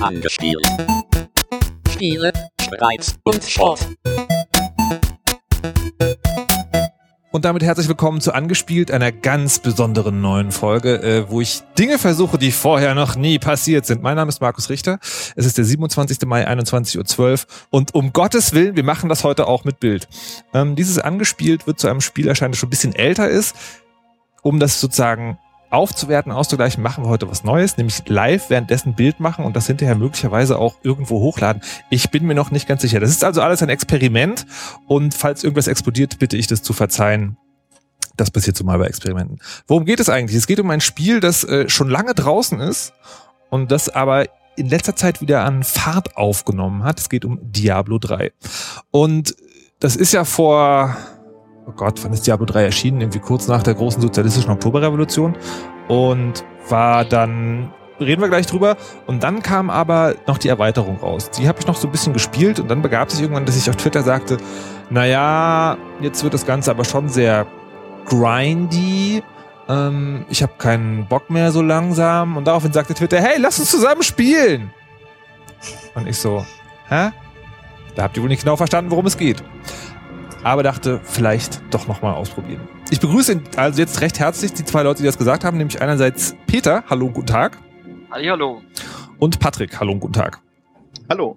Angespielt. Spiele, Streit und Sport. Und damit herzlich willkommen zu Angespielt, einer ganz besonderen neuen Folge, äh, wo ich Dinge versuche, die vorher noch nie passiert sind. Mein Name ist Markus Richter. Es ist der 27. Mai, 21.12 Uhr. Und um Gottes Willen, wir machen das heute auch mit Bild. Ähm, dieses Angespielt wird zu einem Spiel erscheinen, das schon ein bisschen älter ist. Um das sozusagen aufzuwerten, auszugleichen, machen wir heute was Neues, nämlich live währenddessen Bild machen und das hinterher möglicherweise auch irgendwo hochladen. Ich bin mir noch nicht ganz sicher. Das ist also alles ein Experiment und falls irgendwas explodiert, bitte ich das zu verzeihen. Das passiert zumal bei Experimenten. Worum geht es eigentlich? Es geht um ein Spiel, das äh, schon lange draußen ist und das aber in letzter Zeit wieder an Fahrt aufgenommen hat. Es geht um Diablo 3. Und das ist ja vor oh Gott, wann ist Diablo 3 erschienen? Irgendwie kurz nach der großen sozialistischen Oktoberrevolution und war dann reden wir gleich drüber. Und dann kam aber noch die Erweiterung raus. Die habe ich noch so ein bisschen gespielt und dann begab sich irgendwann, dass ich auf Twitter sagte, naja, jetzt wird das Ganze aber schon sehr grindy. Ähm, ich habe keinen Bock mehr so langsam. Und daraufhin sagte Twitter, hey, lass uns zusammen spielen. Und ich so, hä? Da habt ihr wohl nicht genau verstanden, worum es geht aber dachte, vielleicht doch nochmal ausprobieren. Ich begrüße also jetzt recht herzlich die zwei Leute, die das gesagt haben, nämlich einerseits Peter, hallo, guten Tag. Hallo. Und Patrick, hallo, guten Tag. Hallo.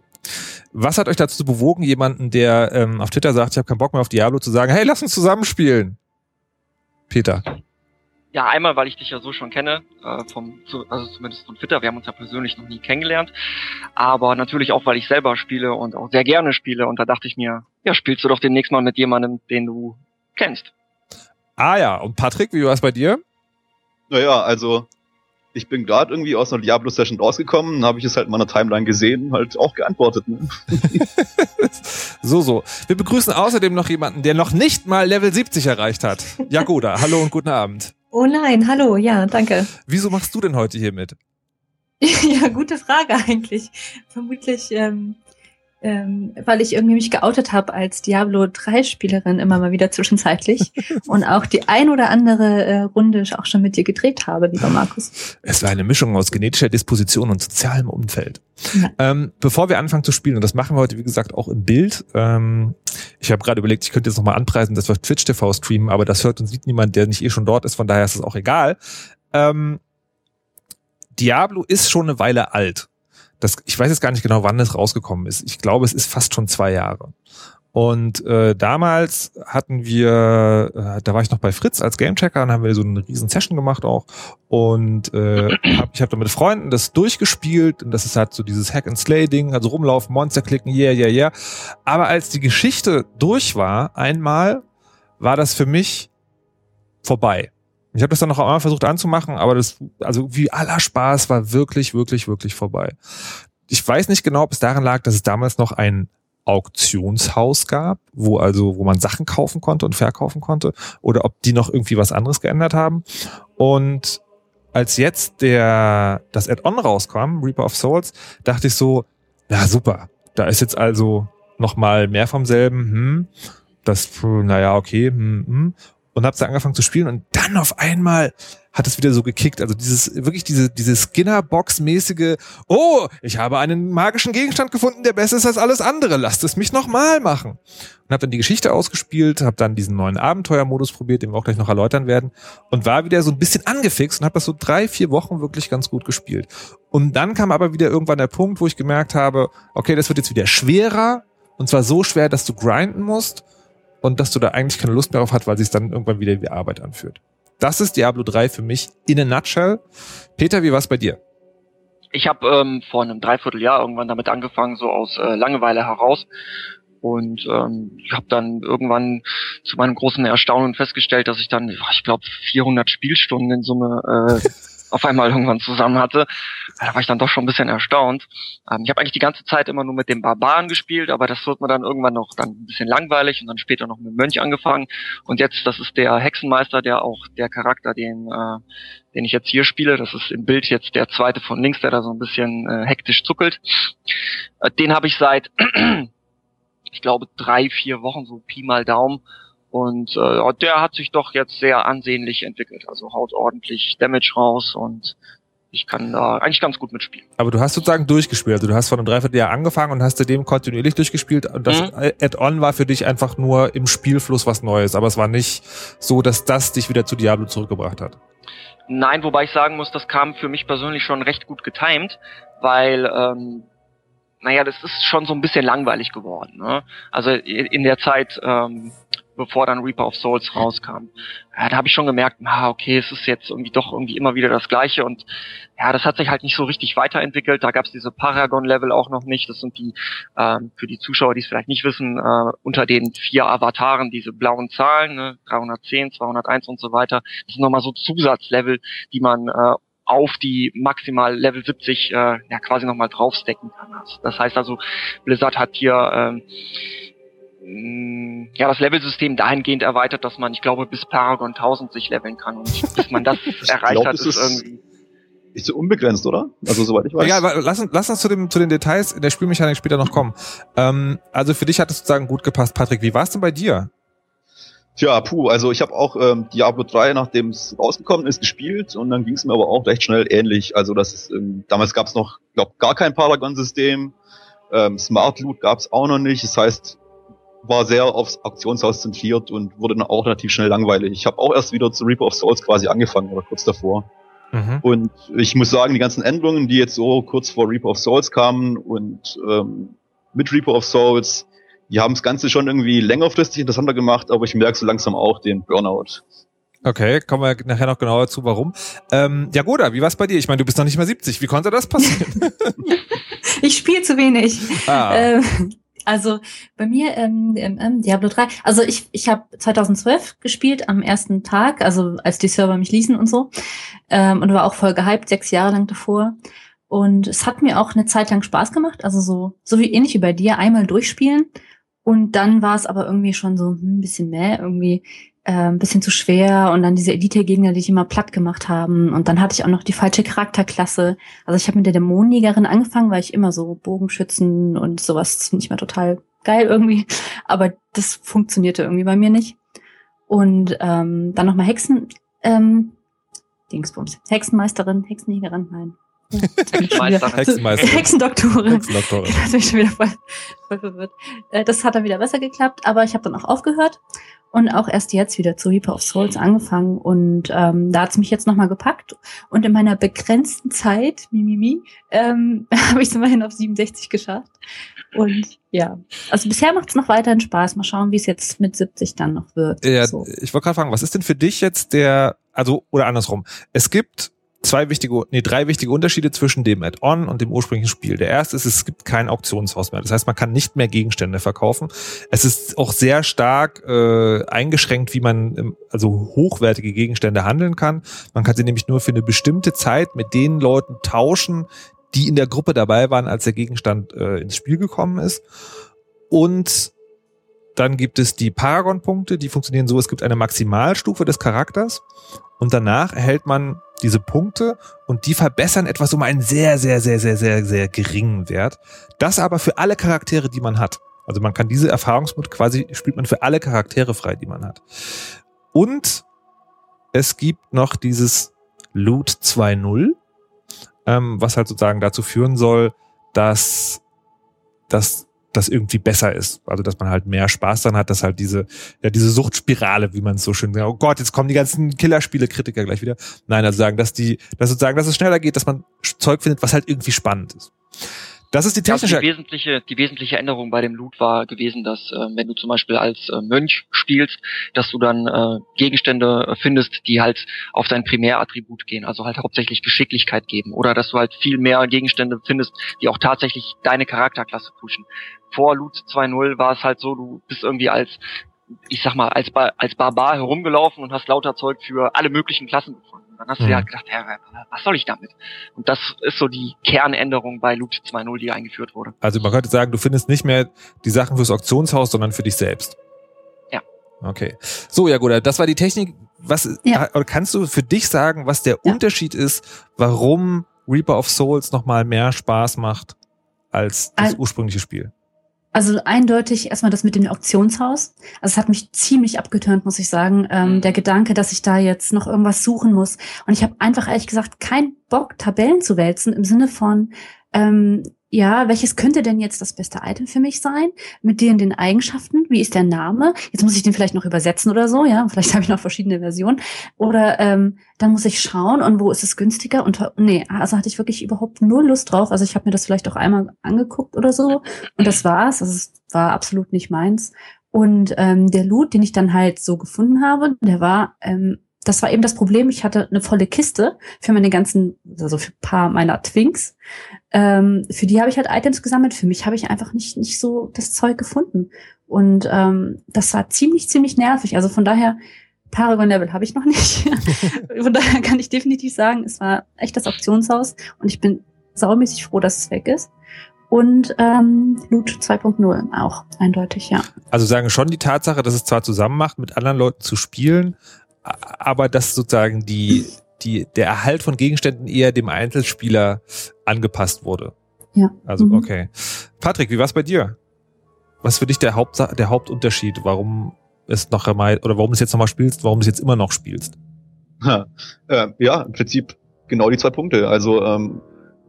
Was hat euch dazu bewogen, jemanden, der ähm, auf Twitter sagt, ich habe keinen Bock mehr auf Diablo, zu sagen, hey, lass uns zusammenspielen? Peter. Ja, einmal, weil ich dich ja so schon kenne, äh, vom, also zumindest von Twitter, wir haben uns ja persönlich noch nie kennengelernt, aber natürlich auch, weil ich selber spiele und auch sehr gerne spiele und da dachte ich mir, ja, spielst du doch demnächst mal mit jemandem, den du kennst. Ah ja, und Patrick, wie war es bei dir? Naja, also ich bin gerade irgendwie aus einer Diablo-Session rausgekommen, habe ich es halt in meiner Timeline gesehen halt auch geantwortet. Ne? so, so. Wir begrüßen außerdem noch jemanden, der noch nicht mal Level 70 erreicht hat. Jagoda, hallo und guten Abend. Oh nein, hallo, ja, danke. Wieso machst du denn heute hier mit? ja, gute Frage eigentlich. Vermutlich, ähm, ähm, weil ich irgendwie mich geoutet habe als Diablo 3 Spielerin immer mal wieder zwischenzeitlich und auch die ein oder andere äh, Runde auch schon mit dir gedreht habe, lieber Markus. Es war eine Mischung aus genetischer Disposition und sozialem Umfeld. Ja. Ähm, bevor wir anfangen zu spielen, und das machen wir heute, wie gesagt, auch im Bild. Ähm, ich habe gerade überlegt, ich könnte jetzt nochmal anpreisen, dass wir Twitch TV streamen, aber das hört und sieht niemand, der nicht eh schon dort ist, von daher ist es auch egal. Ähm, Diablo ist schon eine Weile alt. Das, ich weiß jetzt gar nicht genau, wann es rausgekommen ist. Ich glaube, es ist fast schon zwei Jahre. Und äh, damals hatten wir, äh, da war ich noch bei Fritz als Gamechecker und haben wir so eine riesen Session gemacht auch. Und äh, hab, ich habe da mit Freunden das durchgespielt und das ist halt so dieses Hack and Slay Ding, also rumlaufen, Monster klicken, yeah, yeah, yeah. Aber als die Geschichte durch war, einmal, war das für mich vorbei. Ich habe das dann noch einmal versucht anzumachen, aber das, also wie aller Spaß war wirklich, wirklich, wirklich vorbei. Ich weiß nicht genau, ob es daran lag, dass es damals noch ein Auktionshaus gab, wo also, wo man Sachen kaufen konnte und verkaufen konnte, oder ob die noch irgendwie was anderes geändert haben. Und als jetzt der, das Add-on rauskam, Reaper of Souls, dachte ich so, ja super, da ist jetzt also noch mal mehr vom selben, hm, das, naja, okay, hm, hm und habe dann angefangen zu spielen und dann auf einmal hat es wieder so gekickt. Also dieses, wirklich diese, diese Skinner-Box-mäßige, oh, ich habe einen magischen Gegenstand gefunden, der besser ist als alles andere. Lasst es mich nochmal machen. Und habe dann die Geschichte ausgespielt, habe dann diesen neuen Abenteuermodus probiert, den wir auch gleich noch erläutern werden, und war wieder so ein bisschen angefixt und habe das so drei, vier Wochen wirklich ganz gut gespielt. Und dann kam aber wieder irgendwann der Punkt, wo ich gemerkt habe, okay, das wird jetzt wieder schwerer, und zwar so schwer, dass du grinden musst und dass du da eigentlich keine Lust mehr auf hast, weil sich dann irgendwann wieder wie Arbeit anfühlt. Das ist Diablo 3 für mich in a nutshell. Peter, wie war's bei dir? Ich habe ähm, vor einem Dreivierteljahr irgendwann damit angefangen, so aus äh, Langeweile heraus. Und ähm, ich habe dann irgendwann zu meinem großen Erstaunen festgestellt, dass ich dann, ich glaube, 400 Spielstunden in Summe äh, auf einmal irgendwann zusammen hatte. Da war ich dann doch schon ein bisschen erstaunt. Ähm, ich habe eigentlich die ganze Zeit immer nur mit dem Barbaren gespielt, aber das wird mir dann irgendwann noch dann ein bisschen langweilig und dann später noch mit Mönch angefangen. Und jetzt, das ist der Hexenmeister, der auch der Charakter, den, äh, den ich jetzt hier spiele, das ist im Bild jetzt der zweite von links, der da so ein bisschen äh, hektisch zuckelt. Äh, den habe ich seit, ich glaube, drei, vier Wochen, so Pi mal Daumen, und äh, der hat sich doch jetzt sehr ansehnlich entwickelt. Also haut ordentlich Damage raus und Ich kann da eigentlich ganz gut mitspielen. Aber du hast sozusagen durchgespielt. Also du hast vor einem Dreivierteljahr angefangen und hast seitdem kontinuierlich durchgespielt. Und das Mhm. Add-on war für dich einfach nur im Spielfluss was Neues. Aber es war nicht so, dass das dich wieder zu Diablo zurückgebracht hat. Nein, wobei ich sagen muss, das kam für mich persönlich schon recht gut getimed, weil, ähm, naja, das ist schon so ein bisschen langweilig geworden. Ne? Also in der Zeit, ähm, bevor dann Reaper of Souls rauskam, ja, da habe ich schon gemerkt, ah, okay, es ist jetzt irgendwie doch irgendwie immer wieder das Gleiche und ja, das hat sich halt nicht so richtig weiterentwickelt. Da gab es diese Paragon-Level auch noch nicht. Das sind die, ähm, für die Zuschauer, die es vielleicht nicht wissen, äh, unter den vier Avataren diese blauen Zahlen, ne, 310, 201 und so weiter. Das sind nochmal so Zusatzlevel, die man äh, auf die maximal Level 70 äh, ja quasi nochmal draufstecken kann. Das- Das heißt also, Blizzard hat hier ähm, ja das Levelsystem dahingehend erweitert, dass man, ich glaube, bis Paragon 1000 sich leveln kann und bis man das erreicht glaub, hat, ist ist- irgendwie Ist so unbegrenzt, oder? Also soweit ich weiß. Ja, aber lass, uns- lass uns zu, dem, zu den Details in der Spielmechanik später noch kommen. Ähm, also für dich hat es sozusagen gut gepasst. Patrick, wie war es denn bei dir? Tja, puh, also ich habe auch ähm, Diablo 3, nachdem es rausgekommen ist, gespielt und dann ging es mir aber auch recht schnell ähnlich. Also das ist, ähm, damals gab es noch, glaub, gar kein Paragon-System, ähm, Smart Loot gab es auch noch nicht. Das heißt, war sehr aufs Auktionshaus zentriert und wurde dann auch relativ schnell langweilig. Ich habe auch erst wieder zu Reaper of Souls quasi angefangen oder kurz davor. Mhm. Und ich muss sagen, die ganzen Änderungen, die jetzt so kurz vor Reaper of Souls kamen und ähm, mit Reaper of Souls, die haben das Ganze schon irgendwie längerfristig interessanter gemacht, aber ich merke so langsam auch den Burnout. Okay, kommen wir nachher noch genauer zu, warum. Ähm, Jagoda, wie war's bei dir? Ich meine, du bist noch nicht mal 70. Wie konnte das passieren? Ich spiele zu wenig. ah, Ähm, also bei mir ähm, ähm, ähm, Diablo 3. Also ich, ich habe 2012 gespielt am ersten Tag, also als die Server mich ließen und so. Ähm, und war auch voll gehypt, sechs Jahre lang davor. Und es hat mir auch eine Zeit lang Spaß gemacht, also so, so wie ähnlich wie bei dir, einmal durchspielen. Und dann war es aber irgendwie schon so ein bisschen mehr, irgendwie ein bisschen zu schwer. Und dann diese Elite-Gegner, die ich immer platt gemacht haben. Und dann hatte ich auch noch die falsche Charakterklasse. Also ich habe mit der Dämonenjägerin angefangen, weil ich immer so Bogenschützen und sowas finde ich mal total geil irgendwie. Aber das funktionierte irgendwie bei mir nicht. Und ähm, dann nochmal Hexen, ähm, Dingsbums, Hexenmeisterin, Hexenjägerin, nein. Hexenmeisterin. Hexenmeisterin. Hexendoktorin. Hexendoktorin. Da bin ich schon wieder voll, voll verwirrt. Äh, Das hat dann wieder besser geklappt, aber ich habe dann auch aufgehört und auch erst jetzt wieder zu Reaper of Souls angefangen und ähm, da hat's mich jetzt nochmal gepackt und in meiner begrenzten Zeit, mimimi, ähm, habe ich es immerhin auf 67 geschafft und ja, also bisher macht's noch weiterhin Spaß. Mal schauen, wie es jetzt mit 70 dann noch wird. Ja, so. ich wollte gerade fragen, was ist denn für dich jetzt der, also, oder andersrum. Es gibt zwei wichtige, nee, drei wichtige Unterschiede zwischen dem Add-on und dem ursprünglichen Spiel. Der erste ist, es gibt kein Auktionshaus mehr. Das heißt, man kann nicht mehr Gegenstände verkaufen. Es ist auch sehr stark äh, eingeschränkt, wie man ähm, also hochwertige Gegenstände handeln kann. Man kann sie nämlich nur für eine bestimmte Zeit mit den Leuten tauschen, die in der Gruppe dabei waren, als der Gegenstand äh, ins Spiel gekommen ist. Und dann gibt es die Paragon-Punkte, die funktionieren so, es gibt eine Maximalstufe des Charakters und danach erhält man diese Punkte und die verbessern etwas um einen sehr, sehr, sehr, sehr, sehr, sehr geringen Wert. Das aber für alle Charaktere, die man hat. Also man kann diese Erfahrungsmut quasi, spielt man für alle Charaktere frei, die man hat. Und es gibt noch dieses Loot 2.0, ähm, was halt sozusagen dazu führen soll, dass, dass das irgendwie besser ist. Also dass man halt mehr Spaß dann hat, dass halt diese, ja, diese Suchtspirale, wie man es so schön sagt, oh Gott, jetzt kommen die ganzen Killerspiele-Kritiker gleich wieder. Nein, also sagen, dass die, dass sozusagen, dass es schneller geht, dass man Zeug findet, was halt irgendwie spannend ist. Das ist die Also technische. die wesentliche, die wesentliche Änderung bei dem Loot war gewesen, dass äh, wenn du zum Beispiel als äh, Mönch spielst, dass du dann äh, Gegenstände äh, findest, die halt auf dein Primärattribut gehen, also halt hauptsächlich Geschicklichkeit geben, oder dass du halt viel mehr Gegenstände findest, die auch tatsächlich deine Charakterklasse pushen. Vor Loot 2.0 war es halt so, du bist irgendwie als ich sag mal, als, ba als Barbar herumgelaufen und hast lauter Zeug für alle möglichen Klassen gefunden. Dann hast du Mhm. dir halt gedacht, ja, was soll ich damit? Und das ist so die Kernänderung bei Loot 2.0, die eingeführt wurde. Also man könnte sagen, du findest nicht mehr die Sachen fürs Auktionshaus, sondern für dich selbst. Ja. Okay. So, ja gut, das war die Technik. Was Ja. kannst du für dich sagen, was der Ja. Unterschied ist, warum Reaper of Souls nochmal mehr Spaß macht als das Al- ursprüngliche Spiel? Also eindeutig erstmal das mit dem Auktionshaus. Also es hat mich ziemlich abgeturnt, muss ich sagen. Ähm, Mhm. Der Gedanke, dass ich da jetzt noch irgendwas suchen muss. Und ich habe einfach ehrlich gesagt keinen Bock, Tabellen zu wälzen im Sinne von, ähm, ja, welches könnte denn jetzt das beste Item für mich sein? Mit den, den Eigenschaften? Wie ist der Name? Jetzt muss ich den vielleicht noch übersetzen oder so, ja. Vielleicht habe ich noch verschiedene Versionen. Oder ähm, dann muss ich schauen und wo ist es günstiger? Und nee, also hatte ich wirklich überhaupt null Lust drauf. Also ich habe mir das vielleicht auch einmal angeguckt oder so. Und das war's. Also es war absolut nicht meins. Und ähm, der Loot, den ich dann halt so gefunden habe, der war, ähm, das war eben das Problem. Ich hatte eine volle Kiste für meine ganzen, also für ein paar meiner Twinks. Ähm, für die habe ich halt Items gesammelt. Für mich habe ich einfach nicht, nicht so das Zeug gefunden. Und ähm, das war ziemlich, ziemlich nervig. Also von daher, Paragon Level habe ich noch nicht. von daher kann ich definitiv sagen, es war echt das Auktionshaus und ich bin saumäßig froh, dass es weg ist. Und ähm, Loot 2.0 auch, eindeutig, ja. Also sagen schon die Tatsache, dass es zwar zusammen macht, mit anderen Leuten zu spielen, aber dass sozusagen die, die, der Erhalt von Gegenständen eher dem Einzelspieler angepasst wurde. Ja. Also, Mhm. okay. Patrick, wie war's bei dir? Was ist für dich der, Haupt, der Hauptunterschied, warum es noch einmal, oder warum du es jetzt nochmal spielst, warum du es jetzt immer noch spielst? Ha, äh, ja, im Prinzip genau die zwei Punkte. Also ähm,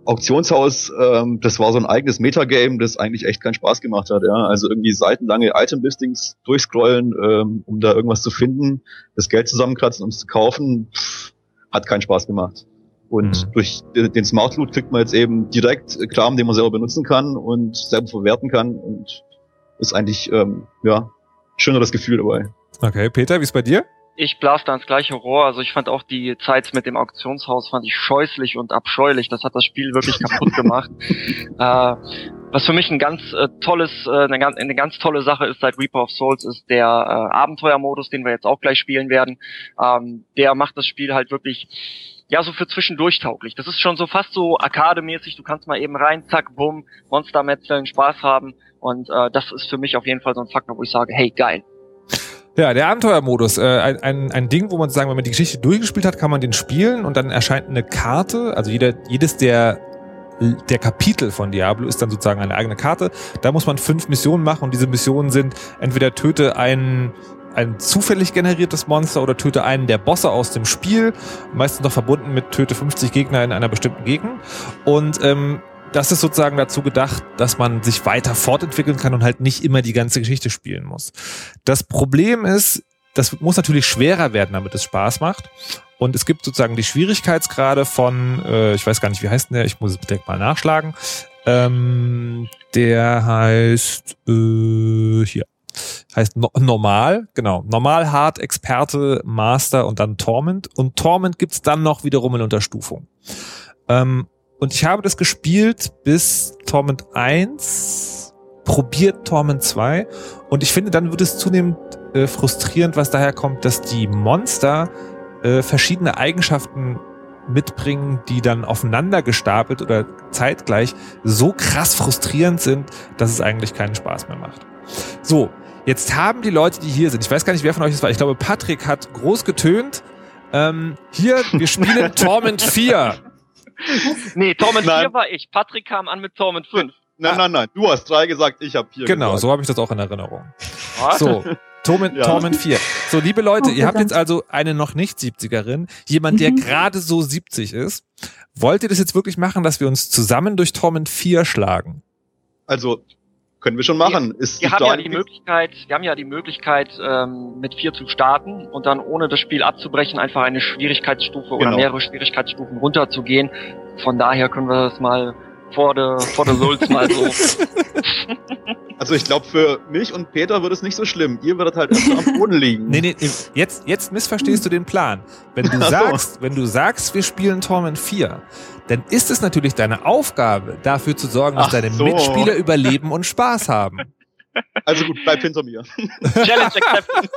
Auktionshaus, ähm, das war so ein eigenes Metagame, das eigentlich echt keinen Spaß gemacht hat. Ja, also irgendwie seitenlange Item-Listings durchscrollen, ähm, um da irgendwas zu finden, das Geld zusammenkratzen, um es zu kaufen, pff, hat keinen Spaß gemacht. Und Mhm. durch den Smart Loot kriegt man jetzt eben direkt Kram, den man selber benutzen kann und selber verwerten kann und ist eigentlich ähm, ja schöneres Gefühl dabei. Okay, Peter, wie ist bei dir? Ich blas da ins gleiche Rohr. Also ich fand auch die Zeit mit dem Auktionshaus fand ich scheußlich und abscheulich. Das hat das Spiel wirklich kaputt gemacht. äh, was für mich ein ganz äh, tolles, äh, eine, ganz, eine ganz tolle Sache ist seit Reaper of Souls, ist der äh, Abenteuermodus, den wir jetzt auch gleich spielen werden. Ähm, der macht das Spiel halt wirklich ja, so für zwischendurch tauglich. Das ist schon so fast so arkademäßig. Du kannst mal eben rein, zack, bumm, Monster metzeln, Spaß haben. Und äh, das ist für mich auf jeden Fall so ein Faktor, wo ich sage, hey, geil. Ja, der Abenteuermodus, äh, ein, ein, ein Ding, wo man sagen, wenn man die Geschichte durchgespielt hat, kann man den spielen und dann erscheint eine Karte, also jeder, jedes der der Kapitel von Diablo ist dann sozusagen eine eigene Karte. Da muss man fünf Missionen machen und diese Missionen sind entweder töte einen ein zufällig generiertes Monster oder töte einen der Bosse aus dem Spiel, meistens noch verbunden mit töte 50 Gegner in einer bestimmten Gegend. Und ähm, das ist sozusagen dazu gedacht, dass man sich weiter fortentwickeln kann und halt nicht immer die ganze Geschichte spielen muss. Das Problem ist, das muss natürlich schwerer werden, damit es Spaß macht. Und es gibt sozusagen die Schwierigkeitsgrade von, äh, ich weiß gar nicht, wie heißt denn der, ich muss es direkt mal nachschlagen. Ähm, der heißt äh, hier. Heißt no normal, genau. Normal, hart, Experte, Master und dann Torment. Und Torment gibt's dann noch wiederum in Unterstufung. Ähm, und ich habe das gespielt bis Torment 1, probiert Torment 2 und ich finde, dann wird es zunehmend äh, frustrierend, was daher kommt, dass die Monster äh, verschiedene Eigenschaften mitbringen, die dann aufeinander gestapelt oder zeitgleich so krass frustrierend sind, dass es eigentlich keinen Spaß mehr macht. So, jetzt haben die Leute, die hier sind, ich weiß gar nicht, wer von euch das war, ich glaube, Patrick hat groß getönt, ähm, hier, wir spielen Torment 4. Nee, Torment Nein. 4 war ich. Patrick kam an mit Torment 5. Nein, nein, nein. Du hast drei gesagt, ich habe vier Genau, gesagt. so habe ich das auch in Erinnerung. Was? So, Torment, Ja. Torment 4. So, liebe Leute, Oh, ihr habt jetzt also eine noch nicht 70erin, jemand, der Mhm. gerade so 70 ist. Wollt ihr das jetzt wirklich machen, dass wir uns zusammen durch Torment 4 schlagen? Also können wir schon machen. Ist Wir haben ja die Möglichkeit, wir haben ja die Möglichkeit, ähm, mit 4 zu starten und dann ohne das Spiel abzubrechen einfach eine Schwierigkeitsstufe oder Genau. mehrere Schwierigkeitsstufen runterzugehen. Von daher können wir das mal vor der vor der Lulz mal so. Also ich glaube, für mich und Peter wird es nicht so schlimm. Ihr werdet halt erst am Boden liegen. Nee, nee, nee, jetzt, jetzt missverstehst du den Plan. Wenn du sagst, wenn du sagst, wir spielen Torment 4, dann ist es natürlich deine Aufgabe, dafür zu sorgen, dass Ach deine so. Mitspieler überleben und Spaß haben. Also gut, bleib hinter mir. Challenge accepted.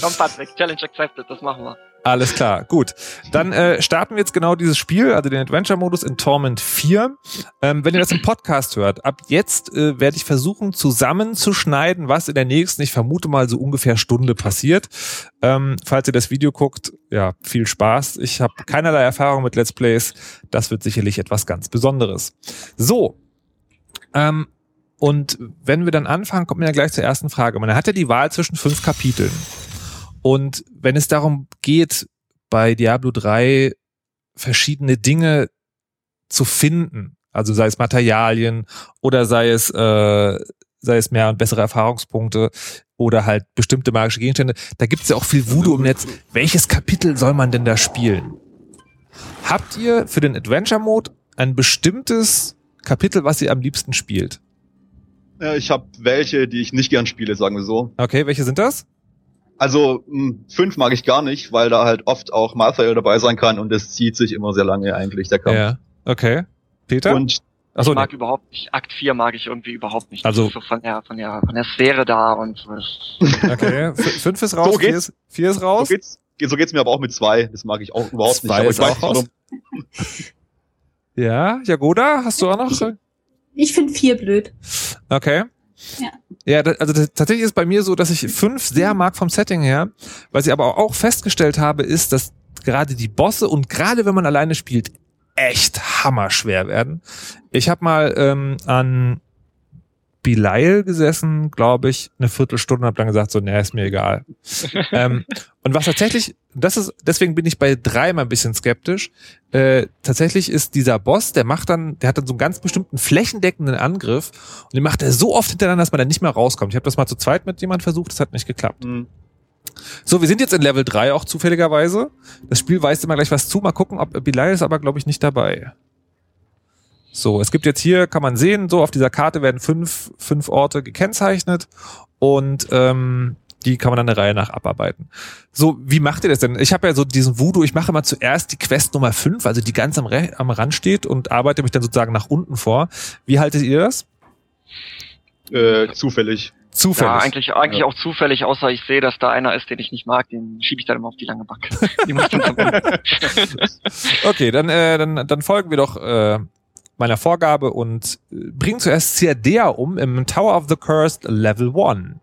Komm Patrick, Challenge accepted, das machen wir. Alles klar, gut. Dann äh, starten wir jetzt genau dieses Spiel, also den Adventure-Modus in Torment 4. Ähm, wenn ihr das im Podcast hört, ab jetzt äh, werde ich versuchen zusammenzuschneiden, was in der nächsten, ich vermute mal so ungefähr Stunde passiert. Ähm, falls ihr das Video guckt, ja, viel Spaß. Ich habe keinerlei Erfahrung mit Let's Plays. Das wird sicherlich etwas ganz Besonderes. So. Ähm, und wenn wir dann anfangen, kommt man ja gleich zur ersten Frage. Man hat ja die Wahl zwischen fünf Kapiteln. Und wenn es darum geht, bei Diablo 3 verschiedene Dinge zu finden, also sei es Materialien oder sei es, äh, sei es mehr und bessere Erfahrungspunkte oder halt bestimmte magische Gegenstände, da gibt es ja auch viel Voodoo im Netz. Welches Kapitel soll man denn da spielen? Habt ihr für den Adventure Mode ein bestimmtes Kapitel, was ihr am liebsten spielt? Ja, ich habe welche, die ich nicht gern spiele, sagen wir so. Okay, welche sind das? Also mh, fünf mag ich gar nicht, weil da halt oft auch Malthael dabei sein kann und es zieht sich immer sehr lange eigentlich, der Kampf. Ja, okay. Peter? Und Achso, ich mag überhaupt nicht, Akt 4 mag ich irgendwie überhaupt nicht. Also- so von der, von der, von der Sphäre da und so. okay. F fünf ist raus, So vier, geht's. ist, vier ist so raus. geht's, so geht's mir aber auch mit zwei. Das mag ich auch überhaupt Zwei nicht. Aber ist ich weiß auch nicht, warum. Ja, Jagoda, hast du auch noch? Ich finde vier blöd. Okay. Ja. Ja, also das, tatsächlich ist bei mir so, dass ich fünf sehr mag vom Setting her. Was ich aber auch festgestellt habe, ist, dass gerade die Bosse und gerade wenn man alleine spielt, echt hammerschwer werden. Ich habe mal ähm, an Belial gesessen, glaube ich, eine Viertelstunde und habe dann gesagt, so, nee, ist mir egal. ähm, und was tatsächlich, das ist, deswegen bin ich bei drei mal ein bisschen skeptisch. Äh, tatsächlich ist dieser Boss, der macht dann, der hat dann so einen ganz bestimmten flächendeckenden Angriff und den macht er so oft hintereinander, dass man dann nicht mehr rauskommt. Ich habe das mal zu zweit mit jemand versucht, das hat nicht geklappt. Hm. So, wir sind jetzt in Level 3 auch zufälligerweise. Das Spiel weist immer gleich was zu. Mal gucken, ob Belial ist aber, glaube ich, nicht dabei. So, es gibt jetzt hier, kann man sehen, so auf dieser Karte werden fünf, fünf Orte gekennzeichnet und ähm, die kann man dann der Reihe nach abarbeiten. So, wie macht ihr das denn? Ich habe ja so diesen Voodoo, ich mache immer zuerst die Quest Nummer 5, also die ganz am, Re am Rand steht und arbeite mich dann sozusagen nach unten vor. Wie haltet ihr das? Äh, zufällig. Zufällig. Ja, eigentlich, eigentlich Ja. auch zufällig, außer ich sehe, dass da einer ist, den ich nicht mag, den schiebe ich dann immer auf die lange Bank. Die. Okay, dann, äh, dann, dann folgen wir doch äh, meiner Vorgabe und äh, bringen zuerst Ciadea um im Tower of the Cursed Level 1.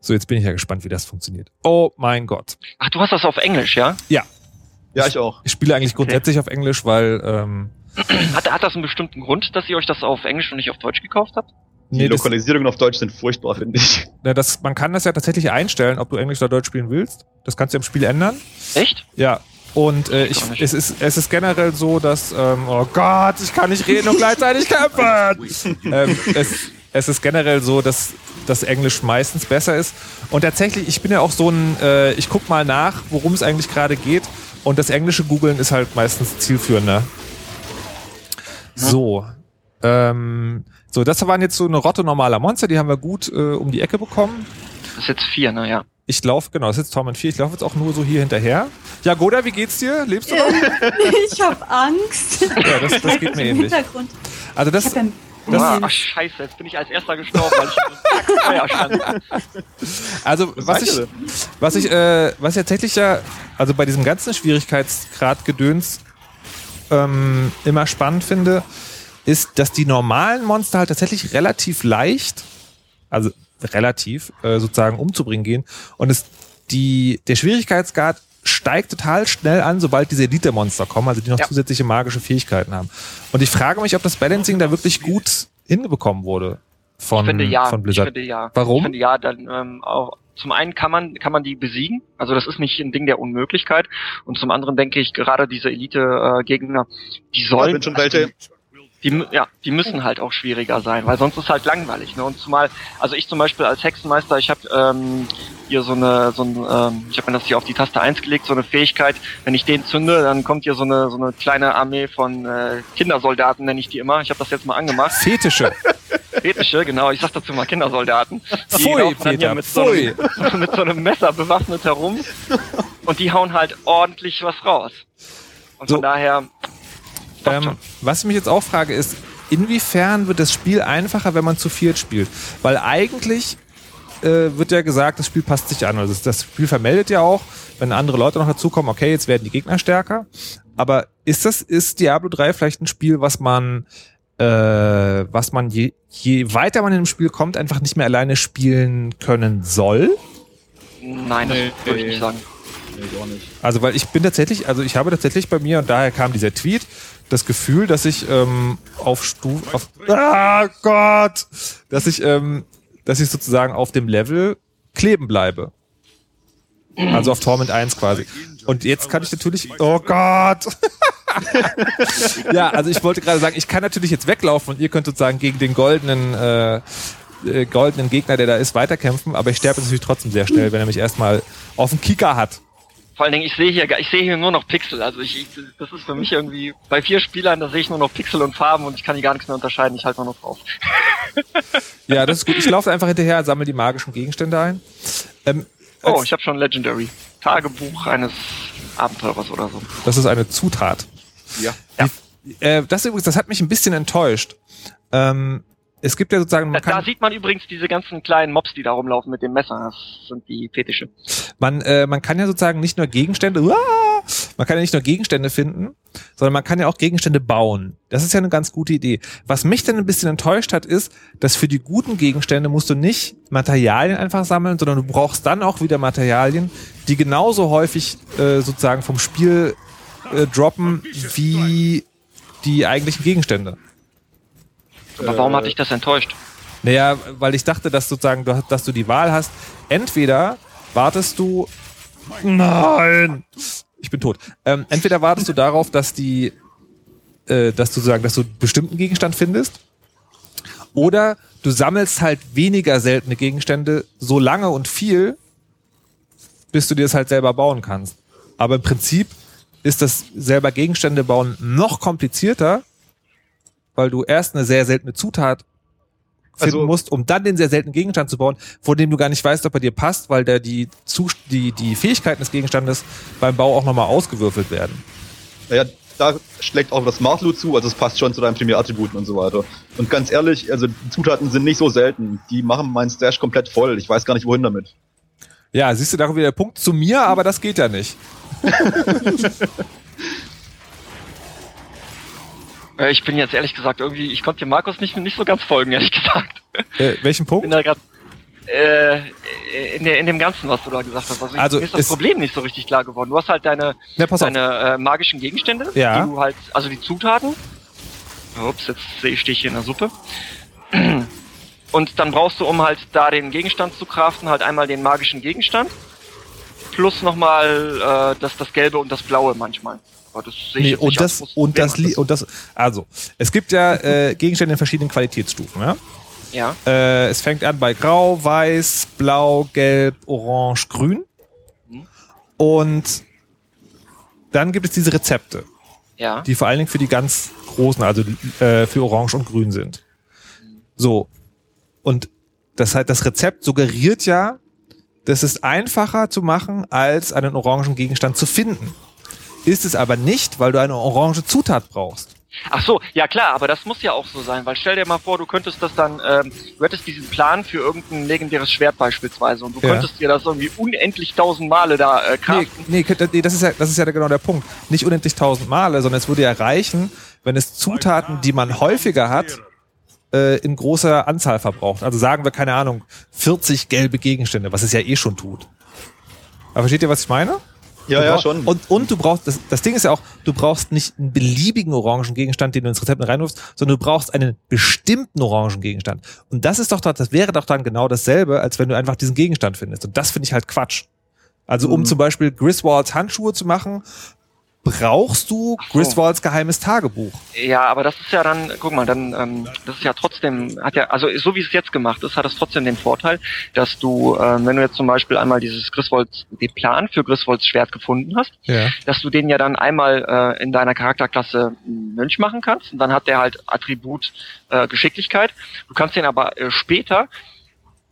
So, jetzt bin ich ja gespannt, wie das funktioniert. Oh mein Gott. Ach, du hast das auf Englisch, ja? Ja, ich auch. Ich spiele eigentlich grundsätzlich auf Englisch, weil ähm, Hat, hat das einen bestimmten Grund, dass ihr euch das auf Englisch und nicht auf Deutsch gekauft habt? Die nee, das, Lokalisierungen auf Deutsch sind furchtbar, finde ich. na, das, man kann das ja tatsächlich einstellen, ob du Englisch oder Deutsch spielen willst. Das kannst du im Spiel ändern. Echt? Ja. Und äh, ich, es, ist, es ist generell so, dass, ähm, oh Gott, ich kann nicht reden und gleichzeitig kämpfen. ähm, es, es ist generell so, dass das Englisch meistens besser ist. Und tatsächlich, ich bin ja auch so ein, äh, ich guck mal nach, worum es eigentlich gerade geht. Und das englische Googeln ist halt meistens zielführender. So. Ähm, so, das waren jetzt so eine Rotte normaler Monster, die haben wir gut äh, um die Ecke bekommen. Das ist jetzt vier, ne, ja. Ich laufe, genau, das ist jetzt Torment 4, ich laufe jetzt auch nur so hier hinterher. Ja, Goda, wie geht's dir? Lebst du noch? ich habe Angst. Ja, das, das geht mir Im ähnlich. Hintergrund. Also Ich das, ja Das- ah, ach, scheiße, jetzt bin ich als erster gestorben, weil ich Feuer stand. also was ich, was ich, äh, was ich tatsächlich ja, also bei diesem ganzen Schwierigkeitsgrad Gedöns ähm, immer spannend finde, ist, dass die normalen Monster halt tatsächlich relativ leicht, also relativ äh, sozusagen umzubringen gehen und es die der Schwierigkeitsgrad steigt total schnell an, sobald diese Elite-Monster kommen, also die noch Ja. zusätzliche magische Fähigkeiten haben. Und ich frage mich, ob das Balancing da wirklich gut hinbekommen wurde von, ich finde ja. von Ich Blizzard. finde ja. Warum? Ich finde ja, dann ähm, auch zum einen kann man kann man die besiegen, also das ist nicht ein Ding der Unmöglichkeit. Und zum anderen denke ich gerade diese Elite-Gegner, die Ja, sollen sind schon welche. Die, ja, die müssen halt auch schwieriger sein, weil sonst ist halt langweilig. Ne? Und zumal, also ich zum Beispiel als Hexenmeister, ich habe ähm, hier so eine, so ein, ähm, ich habe mir das hier auf die Taste 1 gelegt, so eine Fähigkeit, wenn ich den zünde, dann kommt hier so eine, so eine kleine Armee von äh, Kindersoldaten, nenne ich die immer. Ich habe das jetzt mal angemacht. Fetische. Fetische, genau, ich sag dazu mal Kindersoldaten. Die Pfui, laufen dann hier Peter, mit so, einem, mit so einem Messer bewaffnet herum und die hauen halt ordentlich was raus. Und So. von daher, Ähm, was ich mich jetzt auch frage, ist, inwiefern wird das Spiel einfacher, wenn man zu viert spielt? Weil eigentlich äh, wird ja gesagt, das Spiel passt sich an. Also das- Spiel vermeldet ja auch, wenn andere Leute noch dazukommen, okay, jetzt werden die Gegner stärker. Aber ist das, ist Diablo 3 vielleicht ein Spiel, was man, äh, was man je, je weiter man in dem Spiel kommt, einfach nicht mehr alleine spielen können soll? Nein, das Nee, würde ich nicht sagen. Nee, ich auch nicht. Also, weil ich bin tatsächlich, also ich habe tatsächlich bei mir, und daher kam dieser Tweet, das Gefühl, dass ich ähm, auf Stufe, auf, ah Gott, dass ich, ähm, dass ich sozusagen auf dem Level kleben bleibe. Also auf Torment 1 quasi. Und jetzt kann ich natürlich, oh Gott. ja, also ich wollte gerade sagen, ich kann natürlich jetzt weglaufen und ihr könnt sozusagen gegen den goldenen, äh, äh, goldenen Gegner, der da ist, weiterkämpfen, aber ich sterbe natürlich trotzdem sehr schnell, wenn er mich erstmal auf den Kicker hat. Vor allen Dingen, ich sehe hier, ich sehe hier nur noch Pixel. Also ich, ich, das ist für mich irgendwie bei vier Spielern, da sehe ich nur noch Pixel und Farben und ich kann die gar nichts mehr unterscheiden. Ich halte nur noch drauf. ja, das ist gut. Ich laufe einfach hinterher, sammle die magischen Gegenstände ein. Ähm, oh, ich habe schon Legendary. Tagebuch eines Abenteurers oder so. Das ist eine Zutat. Ja. ja. äh, das übrigens, das hat mich ein bisschen enttäuscht. Ähm, es gibt ja sozusagen. Man da, da sieht man übrigens diese ganzen kleinen Mobs, die da rumlaufen mit dem Messer. Das sind die Fetische. Man, äh, man kann ja sozusagen nicht nur Gegenstände, uah, man kann ja nicht nur Gegenstände finden, sondern man kann ja auch Gegenstände bauen. Das ist ja eine ganz gute Idee. Was mich dann ein bisschen enttäuscht hat, ist, dass für die guten Gegenstände musst du nicht Materialien einfach sammeln, sondern du brauchst dann auch wieder Materialien, die genauso häufig äh, sozusagen vom Spiel äh, droppen wie die eigentlichen Gegenstände. Aber warum hat dich das enttäuscht? Naja, weil ich dachte, dass sozusagen, dass du die Wahl hast. Entweder wartest du. Nein! Ich bin tot. Ähm, entweder wartest du darauf, dass die, äh, dass du sagen, dass du einen bestimmten Gegenstand findest, oder du sammelst halt weniger seltene Gegenstände so lange und viel, bis du dir das halt selber bauen kannst. Aber im Prinzip ist das selber Gegenstände bauen noch komplizierter, weil du erst eine sehr seltene Zutat finden also, musst, um dann den sehr seltenen Gegenstand zu bauen, vor dem du gar nicht weißt, ob er dir passt, weil da die, die, die Fähigkeiten des Gegenstandes beim Bau auch nochmal ausgewürfelt werden. Naja, da schlägt auch das Martlu zu, also es passt schon zu deinen Primärattributen und so weiter. Und ganz ehrlich, also die Zutaten sind nicht so selten. Die machen meinen Stash komplett voll. Ich weiß gar nicht, wohin damit. Ja, siehst du, da wieder der Punkt zu mir, aber das geht ja nicht. Äh, ich bin jetzt ehrlich gesagt irgendwie, ich konnte dir Markus nicht, nicht so ganz folgen, ehrlich gesagt. Äh, welchen Punkt? Grad, äh, in, der, in dem Ganzen, was du da gesagt hast. Also, also mir ist das Problem nicht so richtig klar geworden. Du hast halt deine, ja, deine äh, magischen Gegenstände, ja. die du halt, also die Zutaten. Ups, jetzt sehe ich hier in der Suppe. Und dann brauchst du, um halt da den Gegenstand zu craften, halt einmal den magischen Gegenstand. Plus nochmal äh, das, das Gelbe und das Blaue manchmal. Aber das sehe nee, und das, und das, und das, also, es gibt ja äh, Gegenstände in verschiedenen Qualitätsstufen, ja? Ja. Äh, es fängt an bei Grau, Weiß, Blau, Gelb, Orange, Grün. Mhm. Und dann gibt es diese Rezepte. Ja. Die vor allen Dingen für die ganz großen, also äh, für Orange und Grün sind. So. Und das, halt, das Rezept suggeriert ja, das ist einfacher zu machen, als einen orangen Gegenstand zu finden. Ist es aber nicht, weil du eine orange Zutat brauchst. Ach so, ja klar, aber das muss ja auch so sein, weil stell dir mal vor, du könntest das dann, ähm, du hättest diesen Plan für irgendein legendäres Schwert beispielsweise und du ja. könntest dir das irgendwie unendlich tausend Male da äh, craften. Nee, nee, nee, das ist ja, das ist ja genau der Punkt. Nicht unendlich tausend Male, sondern es würde ja reichen, wenn es Zutaten, die man häufiger hat, äh, in großer Anzahl verbraucht. Also sagen wir, keine Ahnung, 40 gelbe Gegenstände, was es ja eh schon tut. Aber versteht ihr, was ich meine? Ja, ja, schon. Und, und du brauchst, das, das Ding ist ja auch, du brauchst nicht einen beliebigen orangen Gegenstand, den du ins Rezept reinwirfst, sondern du brauchst einen bestimmten orangen Gegenstand. Und das ist doch, das wäre doch dann genau dasselbe, als wenn du einfach diesen Gegenstand findest. Und das finde ich halt Quatsch. Also um mhm. zum Beispiel Griswolds Handschuhe zu machen, brauchst du Griswolds geheimes Tagebuch. Ja, aber das ist ja dann, guck mal, dann, ähm, das ist ja trotzdem, hat ja, also so wie es jetzt gemacht ist, hat es trotzdem den Vorteil, dass du, ähm, wenn du jetzt zum Beispiel einmal dieses Griswolds, den Plan für Griswolds Schwert gefunden hast, ja. dass du den ja dann einmal äh, in deiner Charakterklasse Mönch machen kannst und dann hat der halt Attribut äh, Geschicklichkeit. Du kannst den aber äh, später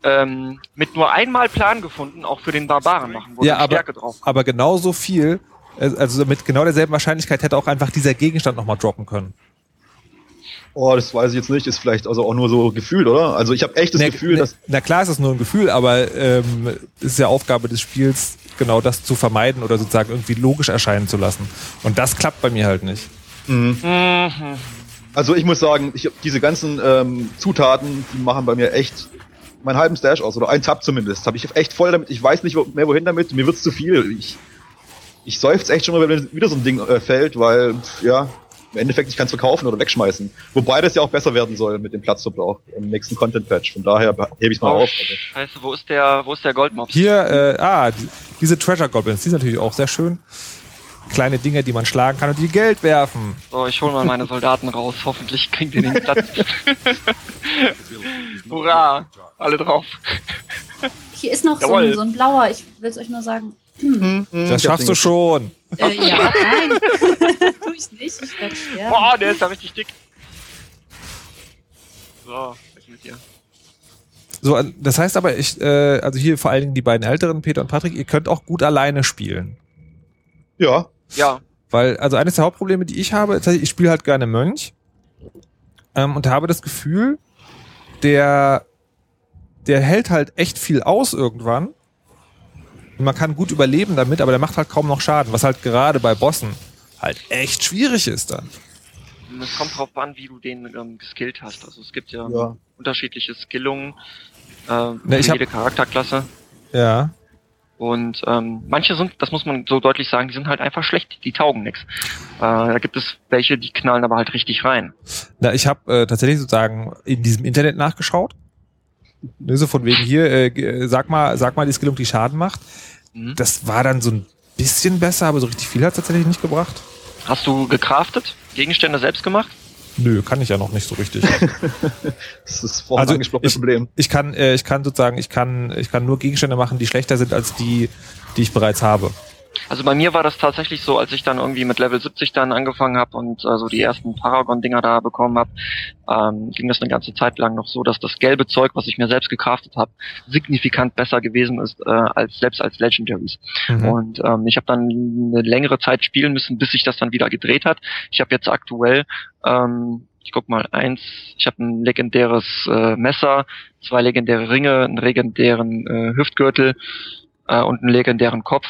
ähm, mit nur einmal Plan gefunden auch für den Barbaren machen, wo ja, aber, Stärke drauf. Aber genauso viel also mit genau derselben Wahrscheinlichkeit hätte auch einfach dieser Gegenstand nochmal droppen können. Oh, das weiß ich jetzt nicht. Ist vielleicht also auch nur so gefühlt, oder? Also ich habe echt das na, Gefühl, na, dass. Na klar ist es nur ein Gefühl, aber ähm, ist ja Aufgabe des Spiels, genau das zu vermeiden oder sozusagen irgendwie logisch erscheinen zu lassen. Und das klappt bei mir halt nicht. Mhm. Mhm. Also ich muss sagen, ich, diese ganzen ähm, Zutaten, die machen bei mir echt meinen halben Stash aus, oder ein Tab zumindest. Habe ich echt voll damit. Ich weiß nicht mehr wohin damit. Mir wird's zu viel. Ich ich seufze echt schon mal, wenn wieder so ein Ding äh, fällt, weil, ja, im Endeffekt, ich kann es verkaufen oder wegschmeißen. Wobei das ja auch besser werden soll mit dem Platzverbrauch im nächsten Content-Patch. Von daher hebe ich mal Oh, auf. Also, Scheiße, wo ist der, wo ist der Goldmops? Hier, äh, ah, die, diese Treasure Goblins, die sind natürlich auch sehr schön. Kleine Dinge, die man schlagen kann und die Geld werfen. So, ich hol mal meine Soldaten raus. Hoffentlich kriegen die den Platz. Hurra! Alle drauf. Hier ist noch so ein, so ein blauer, ich will es euch nur sagen. Hm. Das schaffst du schon. Äh, ja, nein. tu ich nicht, ich werde sterben. Boah, der ist ja richtig dick. So, weg mit dir. So, äh, das heißt aber, ich, äh, also hier vor allen Dingen die beiden älteren, Peter und Patrick, ihr könnt auch gut alleine spielen. ja, Ja, Weil, also eines der Hauptprobleme, die ich habe, ist, ich spiele halt gerne Mönch ähm, und habe das Gefühl, der, der hält halt echt viel aus irgendwann. Und man kann gut überleben damit, aber der macht halt kaum noch Schaden, was halt gerade bei Bossen halt echt schwierig ist dann. es kommt drauf an, wie du den ähm, geskillt hast. Also es gibt ja, ja. unterschiedliche Skillungen äh, Ne, ich für hab- jede Charakterklasse. Ja. Und ähm, manche sind, das muss man so deutlich sagen, die sind halt einfach schlecht, die taugen nix. Äh, da gibt es welche, die knallen aber halt richtig rein. Na, ich habe äh, tatsächlich sozusagen in diesem Internet nachgeschaut. Ne, so von wegen hier, äh, äh, sag mal, sag mal die Skillung, die Schaden macht. Mhm. Das war dann so ein bisschen besser, aber so richtig viel hat tatsächlich nicht gebracht. Hast du gecraftet? Gegenstände selbst gemacht? Nö, kann ich ja noch nicht so richtig. Das ist vorhin Also, angesprochene ich- Problem. Ich kann, äh, ich kann sozusagen, ich kann, ich kann nur Gegenstände machen, die schlechter sind als die, die ich bereits habe. Also bei mir war das tatsächlich so, als ich dann irgendwie mit Level 70 dann angefangen habe und äh, so die ersten Paragon-Dinger da bekommen habe, ähm, ging das eine ganze Zeit lang noch so, dass das gelbe Zeug, was ich mir selbst gecraftet habe, signifikant besser gewesen ist äh, als selbst als Legendaries. Mhm. Und ähm, ich habe dann eine längere Zeit spielen müssen, bis sich das dann wieder gedreht hat. Ich habe jetzt aktuell, ähm, ich guck mal, eins, ich habe ein legendäres äh, Messer, zwei legendäre Ringe, einen legendären äh, Hüftgürtel äh, und einen legendären Kopf.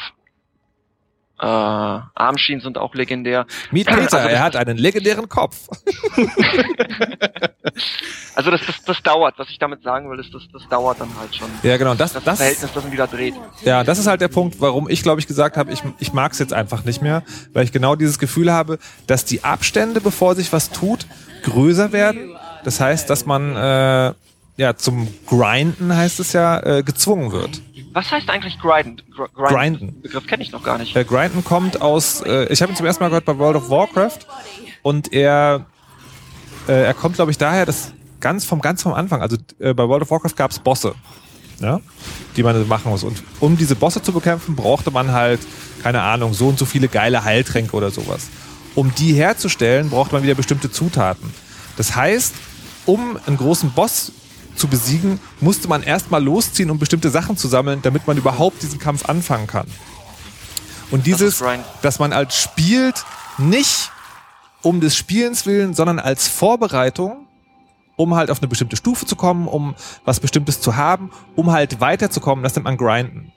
Äh, Armschienen sind auch legendär. Meet Peter, Also er hat einen legendären Kopf. Also das, das, das dauert. Was ich damit sagen will, ist, das, das dauert dann halt schon. Ja, genau. Das, Das, das, Verhältnis, das man wieder dreht. ja, das ist halt der Punkt, warum ich, glaube ich, gesagt habe, ich, ich mag es jetzt einfach nicht mehr, weil ich genau dieses Gefühl habe, dass die Abstände, bevor sich was tut, größer werden. Das heißt, dass man äh, ja zum Grinden heißt es ja äh, gezwungen wird. Was heißt eigentlich grinden? Gr grinden. Grinden. Den Begriff kenne ich noch gar nicht. Äh, Grinden kommt aus, äh, ich habe ihn zum ersten Mal gehört bei World of Warcraft und er, äh, er kommt, glaube ich, daher, dass ganz vom ganz vom Anfang, also äh, bei World of Warcraft gab es Bosse, ja, die man machen muss. Und um diese Bosse zu bekämpfen, brauchte man halt, keine Ahnung, so und so viele geile Heiltränke oder sowas. Um die herzustellen, braucht man wieder bestimmte Zutaten. Das heißt, um einen großen Boss zu besiegen, musste man erstmal losziehen, um bestimmte Sachen zu sammeln, damit man überhaupt diesen Kampf anfangen kann. Und dieses, Grind. dass man als spielt, nicht um des Spielens willen, sondern als Vorbereitung, um halt auf eine bestimmte Stufe zu kommen, um was Bestimmtes zu haben, um halt weiterzukommen, das nennt man Grinden.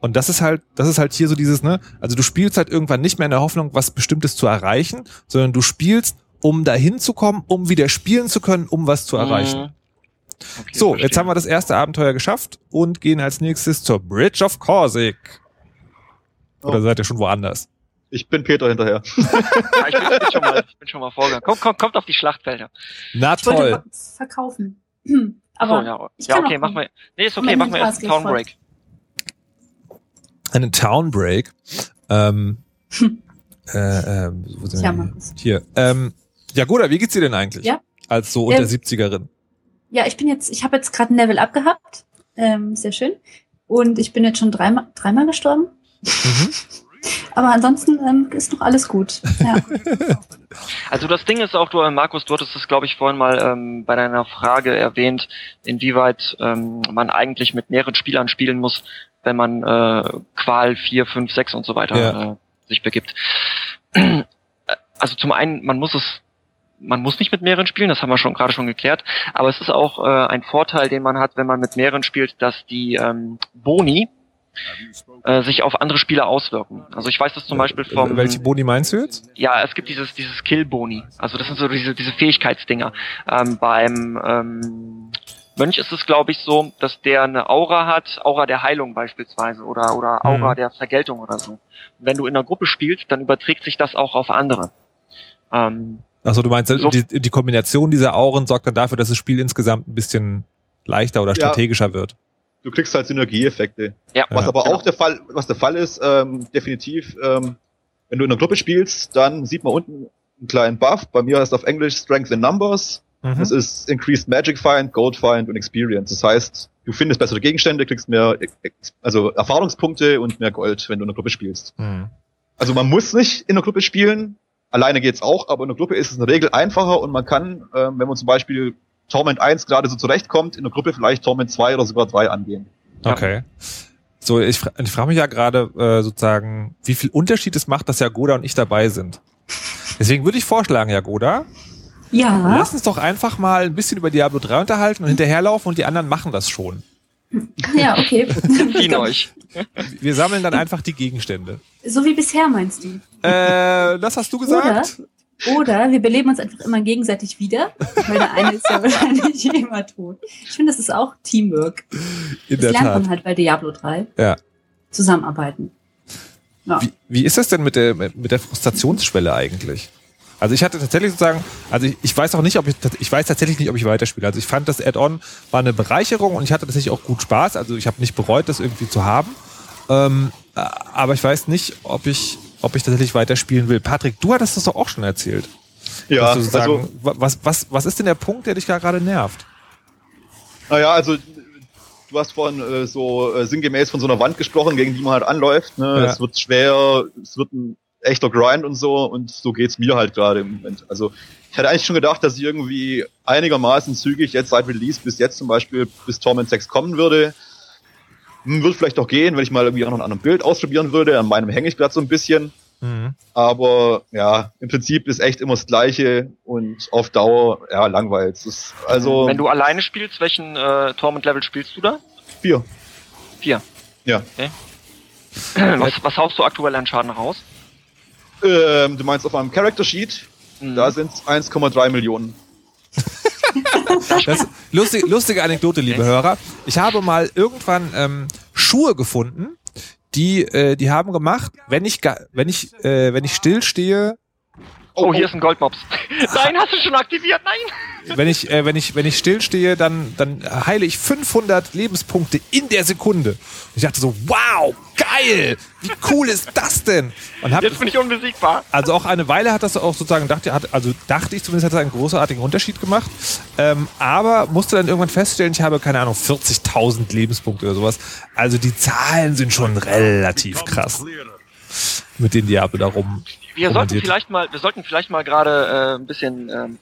Und das ist halt, das ist halt hier so dieses, ne, also du spielst halt irgendwann nicht mehr in der Hoffnung, was Bestimmtes zu erreichen, sondern du spielst, um dahin zu kommen, um wieder spielen zu können, um was zu erreichen. Mhm. Okay, So, verstehe. jetzt haben wir das erste Abenteuer geschafft und gehen als nächstes zur Bridge of Corsic. Oder Oh. seid ihr schon woanders? Ich bin Peter hinterher. Ja, ich, bin, ich, bin schon mal, ich bin schon mal vorgegangen. Kommt, kommt, kommt auf die Schlachtfelder. Na Ich wollte toll. verkaufen. Achso, Aber ja, ich ja okay, mach mal. Nee, ist okay, mach mal erst einen Town Break. Einen Town Break. Ähm, äh, ähm, wo sind Tja, wir Markus. hier? Ähm, ja, Guda, wie geht's dir denn eigentlich? Ja. Als so unter Ähm, 70erin. Ja, ich bin jetzt, ich habe jetzt gerade ein Level abgehabt. Ähm, sehr schön. Und ich bin jetzt schon dreimal, dreimal gestorben. Mhm. Aber ansonsten ähm, ist noch alles gut. Ja. Also das Ding ist auch, du, äh, Markus, du hattest es, glaube ich, vorhin mal ähm, bei deiner Frage erwähnt, inwieweit ähm, man eigentlich mit mehreren Spielern spielen muss, wenn man äh, Qual 4, 5, 6 und so weiter Ja. äh, sich begibt. Also zum einen, man muss es man muss nicht mit mehreren spielen, das haben wir schon gerade schon geklärt, aber es ist auch äh, ein Vorteil, den man hat, wenn man mit mehreren spielt, dass die ähm, Boni äh, sich auf andere Spieler auswirken. Also ich weiß das zum Beispiel vom Welche Boni meinst du jetzt? ja, es gibt dieses, dieses Kill-Boni. Also das sind so diese, diese Fähigkeitsdinger. Ähm, beim ähm, Mönch ist es, glaube ich, so, dass der eine Aura hat, Aura der Heilung beispielsweise oder, oder Aura Mhm. der Vergeltung oder so. Und wenn du in einer Gruppe spielst, dann überträgt sich das auch auf andere. Ähm, Achso, du meinst, So- die, die Kombination dieser Auren sorgt dann dafür, dass das Spiel insgesamt ein bisschen leichter oder Ja. strategischer wird. Du kriegst halt Synergieeffekte. ja, Was Ja. aber Genau. auch der Fall, was der Fall ist, ähm, definitiv, ähm, wenn du in einer Gruppe spielst, dann sieht man unten einen kleinen Buff. Bei mir heißt auf Englisch Strength in Numbers. Mhm. Das ist Increased Magic Find, Gold Find und Experience. Das heißt, du findest bessere Gegenstände, kriegst mehr, Ex- also Erfahrungspunkte und mehr Gold, wenn du in einer Gruppe spielst. Mhm. Also man muss nicht in einer Gruppe spielen. Alleine geht's auch, aber in einer Gruppe ist es in der Regel einfacher und man kann, ähm, wenn man zum Beispiel Torment 1 gerade so zurechtkommt, in der Gruppe vielleicht Torment 2 oder sogar 3 angehen. Ja. Okay. So, ich, fra ich frage mich ja gerade äh, sozusagen, wie viel Unterschied es macht, dass Jagoda und ich dabei sind. Deswegen würde ich vorschlagen, Jagoda, Ja, lass uns doch einfach mal ein bisschen über Diablo 3 unterhalten und hinterherlaufen und die anderen machen das schon. Ja, okay. Ziehen euch. Wir sammeln dann einfach die Gegenstände. So wie bisher meinst du? Äh, das hast du gesagt? Oder wir beleben uns einfach immer gegenseitig wieder, weil der eine ist ja wahrscheinlich immer tot. Ich finde, das ist auch Teamwork. In Das der lernt Tat. man halt bei Diablo 3. Ja. Zusammenarbeiten. Ja. Wie, wie ist das denn mit der, mit der Frustrationsschwelle eigentlich? Also ich hatte tatsächlich sozusagen, also ich, ich weiß auch nicht, ob ich, ich weiß tatsächlich nicht, ob ich weiterspiele. Also ich fand das Add-on war eine Bereicherung und ich hatte tatsächlich auch gut Spaß. Also ich habe nicht bereut, das irgendwie zu haben. Ähm, äh, aber ich weiß nicht, ob ich, ob ich tatsächlich weiterspielen will. Patrick, du hattest das doch auch schon erzählt. Ja, also, wa- was, was, was ist denn der Punkt, der dich da gerade nervt? naja, also du hast vorhin äh, so äh, sinngemäß von so einer Wand gesprochen, gegen die man halt anläuft. Ne? Ja. Es wird schwer, es wird ein echter Grind und so und so geht's mir halt gerade im Moment. Also ich hatte eigentlich schon gedacht, dass ich irgendwie einigermaßen zügig jetzt seit Release bis jetzt zum Beispiel bis Torment 6 kommen würde. Hm, Würde vielleicht auch gehen, wenn ich mal irgendwie auch noch ein anderes Bild ausprobieren würde. An meinem hänge ich gerade so ein bisschen. Mhm. Aber ja, im Prinzip ist echt immer das Gleiche und auf Dauer, ja, langweilt. Also Wenn du alleine spielst, welchen äh, Torment-Level spielst du da? vier. Vier. Ja. Was, was haust du aktuell an Schaden raus? Ähm, du meinst auf einem Character Sheet, Mhm. da sind 1,3 Millionen. Das lustige, lustige Anekdote, liebe Hörer. Ich habe mal irgendwann ähm, Schuhe gefunden, die äh, die haben gemacht, wenn ich ga- wenn ich äh, wenn ich still stehe, Oh, hier ist ein Goldmops. Nein, hast du schon aktiviert? Nein! wenn ich äh, wenn ich wenn ich still stehe, dann dann heile ich 500 Lebenspunkte in der Sekunde. Und ich dachte so, wow, geil, wie cool ist das denn? Und hab Jetzt bin ich unbesiegbar. Also auch eine Weile hat das auch sozusagen, dachte, hat, also dachte ich zumindest, hat das einen großartigen Unterschied gemacht. Ähm, aber musste dann irgendwann feststellen, ich habe, keine Ahnung, 40.000 Lebenspunkte oder sowas. Also die Zahlen sind schon relativ krass, mit denen Diablo da rum. Wir sollten vielleicht mal, wir sollten vielleicht mal gerade äh, ein bisschen ähm,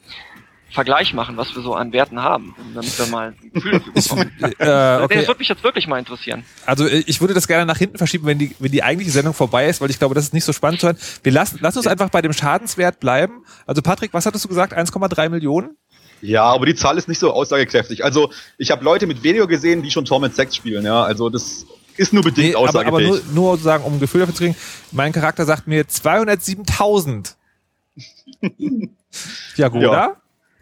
Vergleich machen, was wir so an Werten haben, damit wir mal ein Gefühl bekommen. Äh, okay, Das würde mich jetzt wirklich mal interessieren. also äh, ich würde das gerne nach hinten verschieben, wenn die, wenn die eigentliche Sendung vorbei ist, weil ich glaube, das ist nicht so spannend zu hören. Wir lassen, lass uns einfach bei dem Schadenswert bleiben. Also Patrick, was hattest du gesagt? 1,3 Millionen? Ja, aber die Zahl ist nicht so aussagekräftig. Also ich habe Leute mit Video gesehen, die schon Torment 6 spielen, ja. Also das ist nur bedingt Nee, aber, aber aussagefähig. nur, nur sozusagen, um ein Gefühl dafür zu kriegen, mein Charakter sagt mir 207.000. ja, gut, Ja. oder?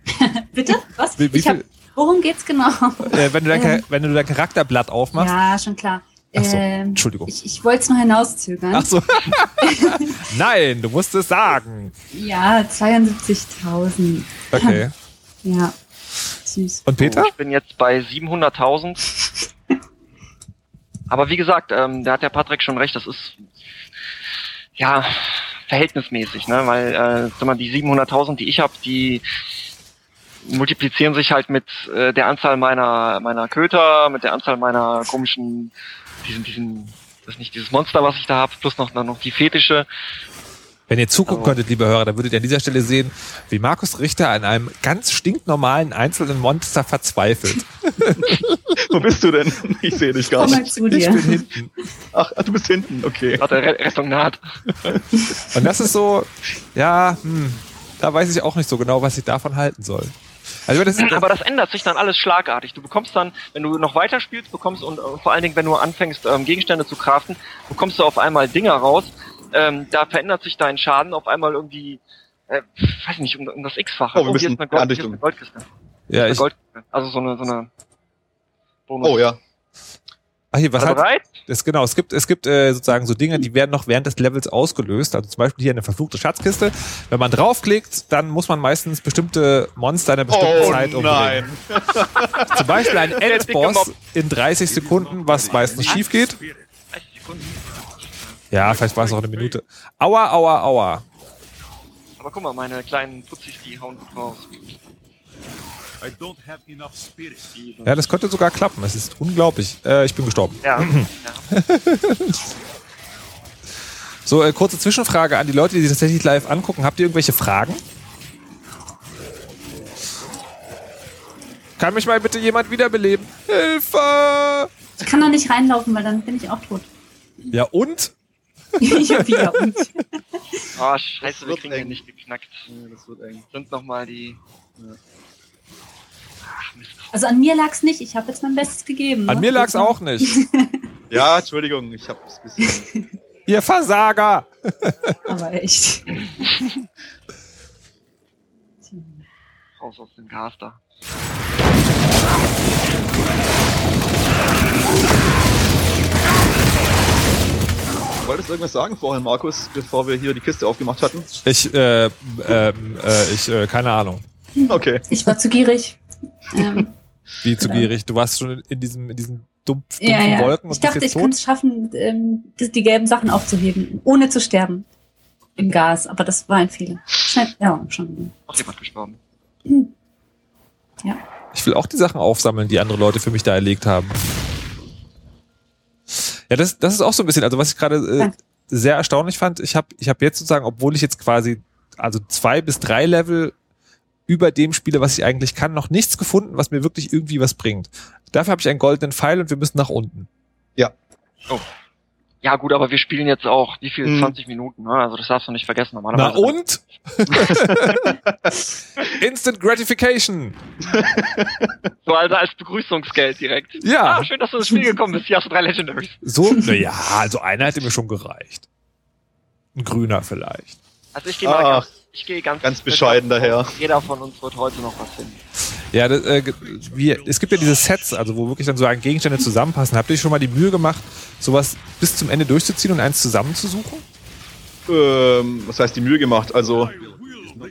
Bitte? Was? Wie, wie ich hab, worum geht's genau? äh, wenn, du dein, Ähm. Wenn du dein Charakterblatt aufmachst? Ja, schon klar. Ach so, Ähm, Entschuldigung. Ich, ich wollte es nur hinauszögern. Ach so. Nein, du musst es sagen. Ja, 72.000. Okay. Ja, süß. Und Peter? Ich bin jetzt bei 700.000. Aber wie gesagt, ähm, da hat der Patrick schon recht, das ist ja verhältnismäßig, ne? Weil äh, sag mal, die 700.000, die ich habe, die multiplizieren sich halt mit äh, der Anzahl meiner meiner Köter, mit der Anzahl meiner komischen diesen diesen das nicht dieses Monster, was ich da habe, plus noch noch die Fetische. Wenn ihr zugucken Aber- könntet, liebe Hörer, dann würdet ihr an dieser Stelle sehen, wie Markus Richter an einem ganz stinknormalen einzelnen Monster verzweifelt. Wo bist du denn? Ich sehe dich gar Komm mal nicht. zu Ich dir. bin hinten. Ach, du bist hinten, okay. Warte, Re- Rettung naht. Und das ist so, ja, hm, da weiß ich auch nicht so genau, was ich davon halten soll. Also das ist, Aber das ändert sich dann alles schlagartig. Du bekommst dann, wenn du noch weiter spielst, bekommst und äh, vor allen Dingen, wenn du anfängst, ähm, Gegenstände zu craften, bekommst du auf einmal Dinger raus. Ähm, da verändert sich dein Schaden auf einmal irgendwie, äh, weiß nicht, um, um das X-fache. Oh, wir müssen hier ist eine, Gold, ist eine Goldkiste. ja, Eine ich, Goldkiste. Also so eine, so eine Bonus. Oh ja. Ach hier, was halt, bereit? das, genau, es gibt, es gibt äh, sozusagen so Dinge, die werden noch während des Levels ausgelöst. Also zum Beispiel hier eine verfluchte Schatzkiste. Wenn man draufklickt, dann muss man meistens bestimmte Monster in einer bestimmten Oh Zeit umbringen. nein. Zum Beispiel ein Endboss in 30 Sekunden, was meistens schief geht. 30 Sekunden. Ja, vielleicht war es auch eine Minute. Aua, aua, aua. Aber guck mal, meine kleinen Putzis, die hauen gut raus. I don't have enough spirit. Die sind- Ja, das könnte sogar klappen. Es ist unglaublich. Äh, ich bin gestorben. ja. ja. So, äh, kurze Zwischenfrage an die Leute, die sich tatsächlich live angucken. Habt ihr irgendwelche Fragen? Kann mich mal bitte jemand wiederbeleben? Hilfe! Ich kann da nicht reinlaufen, weil dann bin ich auch tot. Ja, und? Ja, wieder. Und. Oh, scheiße, wir kriegen den eng. nicht geknackt. Das wird eng. Sind nochmal die... Ach, Mist. Also an mir lag's nicht. Ich habe jetzt mein Bestes gegeben. An ne? mir lag's auch nicht. Ja, Entschuldigung, ich hab's ein bisschen. Ihr Versager! Aber echt. Raus aus dem Gas da. Du irgendwas sagen vorhin, Markus, bevor wir hier die Kiste aufgemacht hatten? Ich, äh, ähm, äh, ich, äh, keine Ahnung. Okay. Ich war zu gierig. Ähm, Wie zu Genau. gierig. Du warst schon in diesem, in diesen dumpf, dumpfen ja, ja. Wolken und Ich dachte, ich jetzt könnte es schaffen, ähm, die, die gelben Sachen aufzuheben, ohne zu sterben. Im Gas. Aber das war ein Fehler. Schnell, ja, schon. Auch jemand gestorben. Ich will auch die Sachen aufsammeln, die andere Leute für mich da erlegt haben. Ja, das, das ist auch so ein bisschen, also was ich gerade äh, sehr erstaunlich fand, ich habe ich hab jetzt sozusagen, obwohl ich jetzt quasi also zwei bis drei Level über dem spiele, was ich eigentlich kann, noch nichts gefunden, was mir wirklich irgendwie was bringt. Dafür habe ich einen goldenen Pfeil und wir müssen nach unten. Ja gut, aber wir spielen jetzt auch, wie viel? Mhm. 20 Minuten, ne? Also das darfst du nicht vergessen Na normalerweise. und? Instant Gratification. So also als Begrüßungsgeld direkt. Ja. Ah, schön, dass du ins Spiel gekommen bist. Hier hast du drei Legendaries. So, naja, also einer hätte mir schon gereicht. Ein grüner vielleicht. Also ich gehe mal Ach, ganz, ich gehe ganz, ganz bescheiden daher. Jeder von uns wird heute noch was finden. Ja, das, äh, wie, es gibt ja diese Sets, also wo wirklich dann so ein Gegenstände zusammenpassen. Habt ihr euch schon mal die Mühe gemacht, sowas bis zum Ende durchzuziehen und eins zusammenzusuchen? Ähm, was heißt die Mühe gemacht? Also,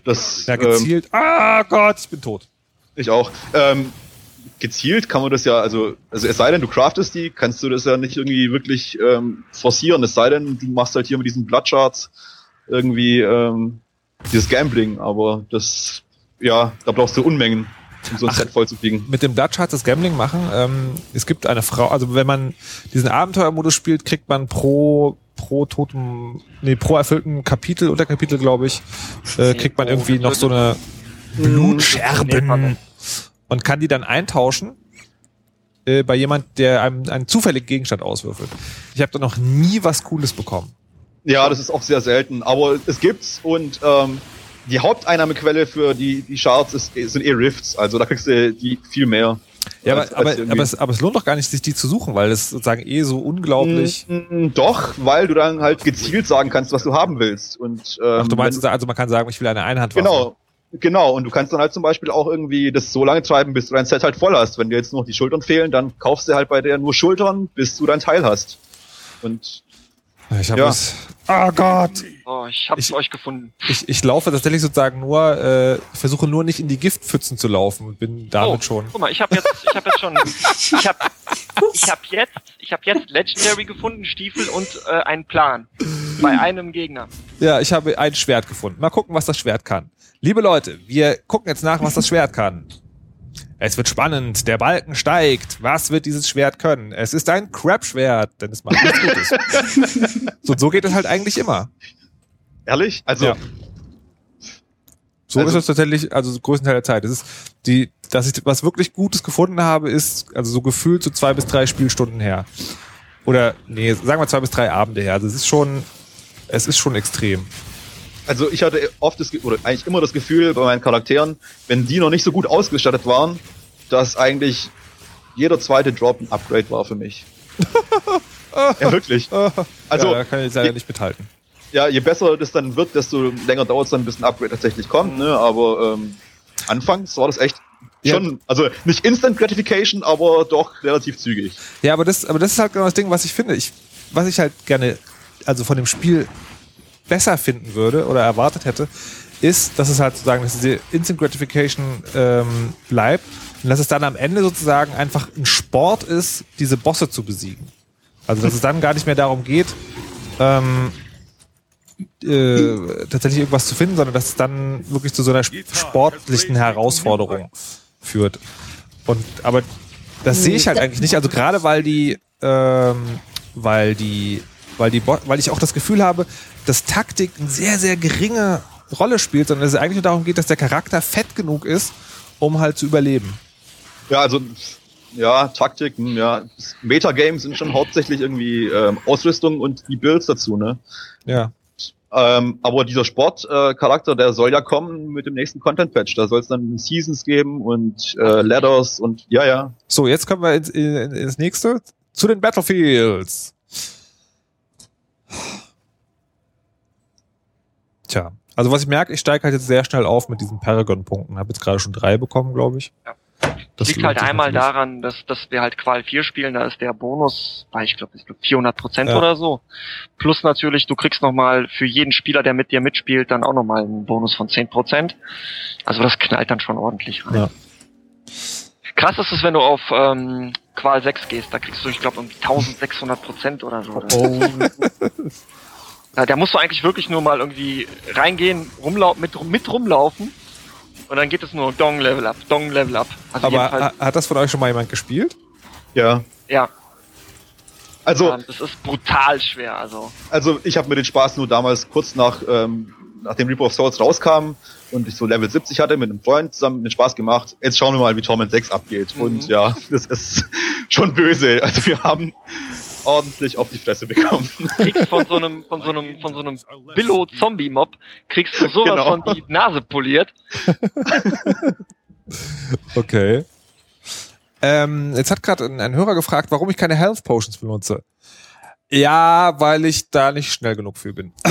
das. Ja, ähm, gezielt. ah Gott, ich bin tot. Ich auch. Ähm, gezielt kann man das ja, also, also es sei denn, du craftest die, kannst du das ja nicht irgendwie wirklich ähm, forcieren. Es sei denn, du machst halt hier mit diesen Bloodcharts irgendwie ähm, dieses Gambling, aber das, ja, da brauchst du Unmengen, um so ein Ach. Set voll zu kriegen. Mit dem Dutch Hearts das Gambling machen. Ähm, es gibt eine Frau, also wenn man diesen Abenteuermodus spielt, kriegt man pro pro totem, nee, pro erfüllten Kapitel, Unterkapitel, glaube ich, äh, kriegt man irgendwie noch so eine Blutscherben und kann die dann eintauschen äh, bei jemand, der einem einen zufälligen Gegenstand auswürfelt. Ich habe da noch nie was Cooles bekommen. Ja, das ist auch sehr selten, aber es gibt's und ähm, die Haupteinnahmequelle für die, die Charts ist, sind eh Rifts, also da kriegst du die viel mehr. Ja, aber, Als- als aber, es, aber es lohnt doch gar nicht, sich die zu suchen, weil es sozusagen eh so unglaublich. Mm, Doch, weil du dann halt gezielt sagen kannst, was du haben willst. Und, ähm, Ach, du meinst, wenn, also man kann sagen, ich will eine Einhandwaffe. genau, genau. Und du kannst dann halt zum Beispiel auch irgendwie das so lange treiben, bis du dein Set halt voll hast. Wenn dir jetzt noch die Schultern fehlen, dann kaufst du halt bei der nur Schultern, bis du dein Teil hast. Und Ich habe Ja. es. Oh Gott. Oh, ich hab's Ich- euch gefunden. Ich, ich laufe tatsächlich sozusagen nur, äh, versuche nur nicht in die Giftpfützen zu laufen und bin damit oh, schon. Guck mal, ich habe jetzt, ich habe jetzt schon, ich habe, ich habe jetzt, ich habe jetzt Legendary gefunden, Stiefel und äh, einen Plan bei einem Gegner. Ja, ich habe ein Schwert gefunden. Mal gucken, was das Schwert kann. Liebe Leute, wir gucken jetzt nach, was das Schwert kann. Es wird spannend, der Balken steigt. Was wird dieses Schwert können? Es ist ein Crap-Schwert, denn es macht nichts Gutes. so, so geht es halt eigentlich immer. ehrlich, also Ja. So Also- ist es tatsächlich, also so größten Teil der Zeit. Es ist die, dass ich was wirklich Gutes gefunden habe, ist also so gefühlt so zwei bis drei Spielstunden her. Oder, nee, sagen wir zwei bis drei Abende her. Also es ist schon, es ist schon extrem. Also ich hatte oft das, oder eigentlich immer das Gefühl bei meinen Charakteren, wenn die noch nicht so gut ausgestattet waren, dass eigentlich jeder zweite Drop ein Upgrade war für mich. ja, wirklich. Also, ja, kann ich leider nicht mithalten. ja, je besser das dann wird, desto länger dauert es dann, bis ein Upgrade tatsächlich kommt, ne? Aber ähm, anfangs war das echt Ja. schon, also nicht Instant Gratification, aber doch relativ zügig. Ja, aber das, aber das ist halt genau das Ding, was ich finde. Ich, was ich halt gerne, also von dem Spiel besser finden würde oder erwartet hätte, ist, dass es halt sozusagen, dass diese Instant Gratification ähm, bleibt und dass es dann am Ende sozusagen einfach ein Sport ist, diese Bosse zu besiegen. Also dass es dann gar nicht mehr darum geht, ähm, äh, tatsächlich irgendwas zu finden, sondern dass es dann wirklich zu so einer sp- sportlichen Herausforderung führt. Und aber das sehe ich halt eigentlich nicht. Also gerade weil die, ähm, weil die, weil die, weil ich auch das Gefühl habe, dass Taktik eine sehr sehr geringe Rolle spielt, sondern dass es eigentlich nur darum geht, dass der Charakter fett genug ist, um halt zu überleben. Ja, also ja, Taktiken, ja. Metagames sind schon hauptsächlich irgendwie ähm, Ausrüstung und die Builds dazu, ne? Ja. Ähm, aber dieser Sportcharakter, äh, der soll ja kommen mit dem nächsten Content-Patch. Da soll es dann Seasons geben und äh, Ladders und ja, ja. So, jetzt kommen wir ins, in- ins nächste zu den Battlefields. Tja, also was ich merke, ich steige halt jetzt sehr schnell auf mit diesen Paragon-Punkten. Habe jetzt gerade schon drei bekommen, glaube ich. Ja. Das liegt halt einmal natürlich. daran, dass, dass wir halt Qual 4 spielen, da ist der Bonus, bei, ich glaube, ich glaub 400 Prozent Ja. oder so. Plus natürlich, du kriegst nochmal für jeden Spieler, der mit dir mitspielt, dann auch nochmal einen Bonus von 10 Prozent. Also das knallt dann schon ordentlich rein. Ja. Krass ist es, wenn du auf ähm, Qual 6 gehst, da kriegst du, ich glaube, um 1600 Prozent oder so. Oh, Da, da musst du eigentlich wirklich nur mal irgendwie reingehen, rumlau mit, mit rumlaufen und dann geht es nur Dong Level Up, Dong Level Up. Also aber hat das von euch schon mal jemand gespielt? Ja. ja, Also, ähm, das ist brutal schwer. Also also ich habe mir den Spaß nur damals kurz nach, ähm, nachdem Reaper of Souls rauskam und ich so Level 70 hatte, mit einem Freund zusammen den Spaß gemacht. Jetzt schauen wir mal, wie Torment 6 abgeht. Mhm. Und ja, das ist schon böse. Also wir haben ordentlich auf die Fresse bekommen. kriegst von so einem, von so einem, von so einem Billo-Zombie-Mob, kriegst du sowas Genau. von die Nase poliert. Okay. Ähm, jetzt hat gerade ein, ein Hörer gefragt, warum ich keine Health Potions benutze. Ja, weil ich da nicht schnell genug für bin.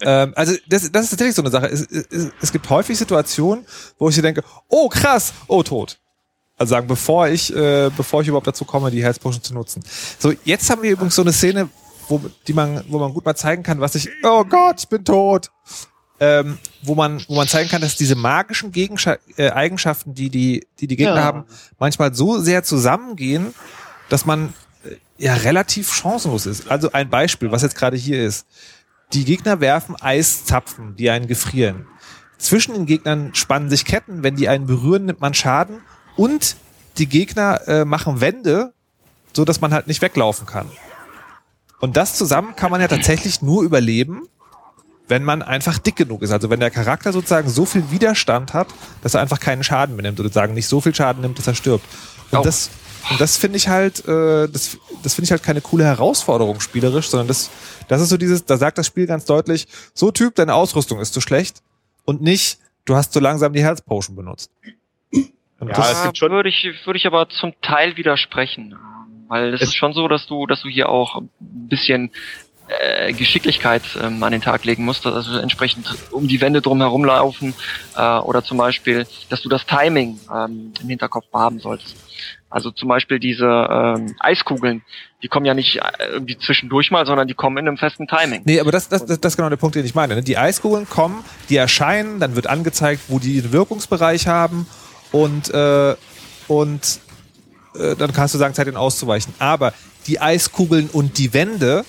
ähm, also das, das ist tatsächlich so eine Sache. Es, es, es gibt häufig Situationen, wo ich hier denke, oh krass, oh tot. Also sagen, bevor ich, äh, bevor ich überhaupt dazu komme, die Health Potion zu nutzen. So, jetzt haben wir übrigens so eine Szene, wo, die man, wo man gut mal zeigen kann, was ich, oh Gott, ich bin tot ähm, wo man, wo man zeigen kann, dass diese magischen Gegenscha äh, Eigenschaften, die die, die die Gegner Ja. haben, manchmal so sehr zusammengehen, dass man äh, ja relativ chancenlos ist. Also ein Beispiel, was jetzt gerade hier ist. Die Gegner werfen Eiszapfen, die einen gefrieren. Zwischen den Gegnern spannen sich Ketten, wenn die einen berühren, nimmt man Schaden und die Gegner äh, machen Wände, so dass man halt nicht weglaufen kann. Und das zusammen kann man ja tatsächlich nur überleben, wenn man einfach dick genug ist. Also wenn der Charakter sozusagen so viel Widerstand hat, dass er einfach keinen Schaden mehr nimmt oder sagen nicht so viel Schaden nimmt, dass er stirbt. Und Oh. das, und das finde ich halt, äh, das, das finde ich halt keine coole Herausforderung spielerisch, sondern das, das ist so dieses, da sagt das Spiel ganz deutlich, so Typ, deine Ausrüstung ist zu schlecht und nicht, du hast zu langsam die Health Potion benutzt. Und Ja, das, es gibt schon- würde ich, würde ich aber zum Teil widersprechen. Weil es Es- ist schon so, dass du, dass du hier auch ein bisschen äh, Geschicklichkeit ähm, an den Tag legen musst, also entsprechend um die Wände drum herum laufen äh, oder zum Beispiel, dass du das Timing ähm, im Hinterkopf haben solltest. Also zum Beispiel diese ähm, Eiskugeln, die kommen ja nicht äh, irgendwie zwischendurch mal, sondern die kommen in einem festen Timing. Nee, aber das, das, das, das ist genau der Punkt, den ich meine. ne? Die Eiskugeln kommen, die erscheinen, dann wird angezeigt, wo die ihren Wirkungsbereich haben und, äh, und äh, dann kannst du sagen, Zeit, ihnen auszuweichen. Aber die Eiskugeln und die Wände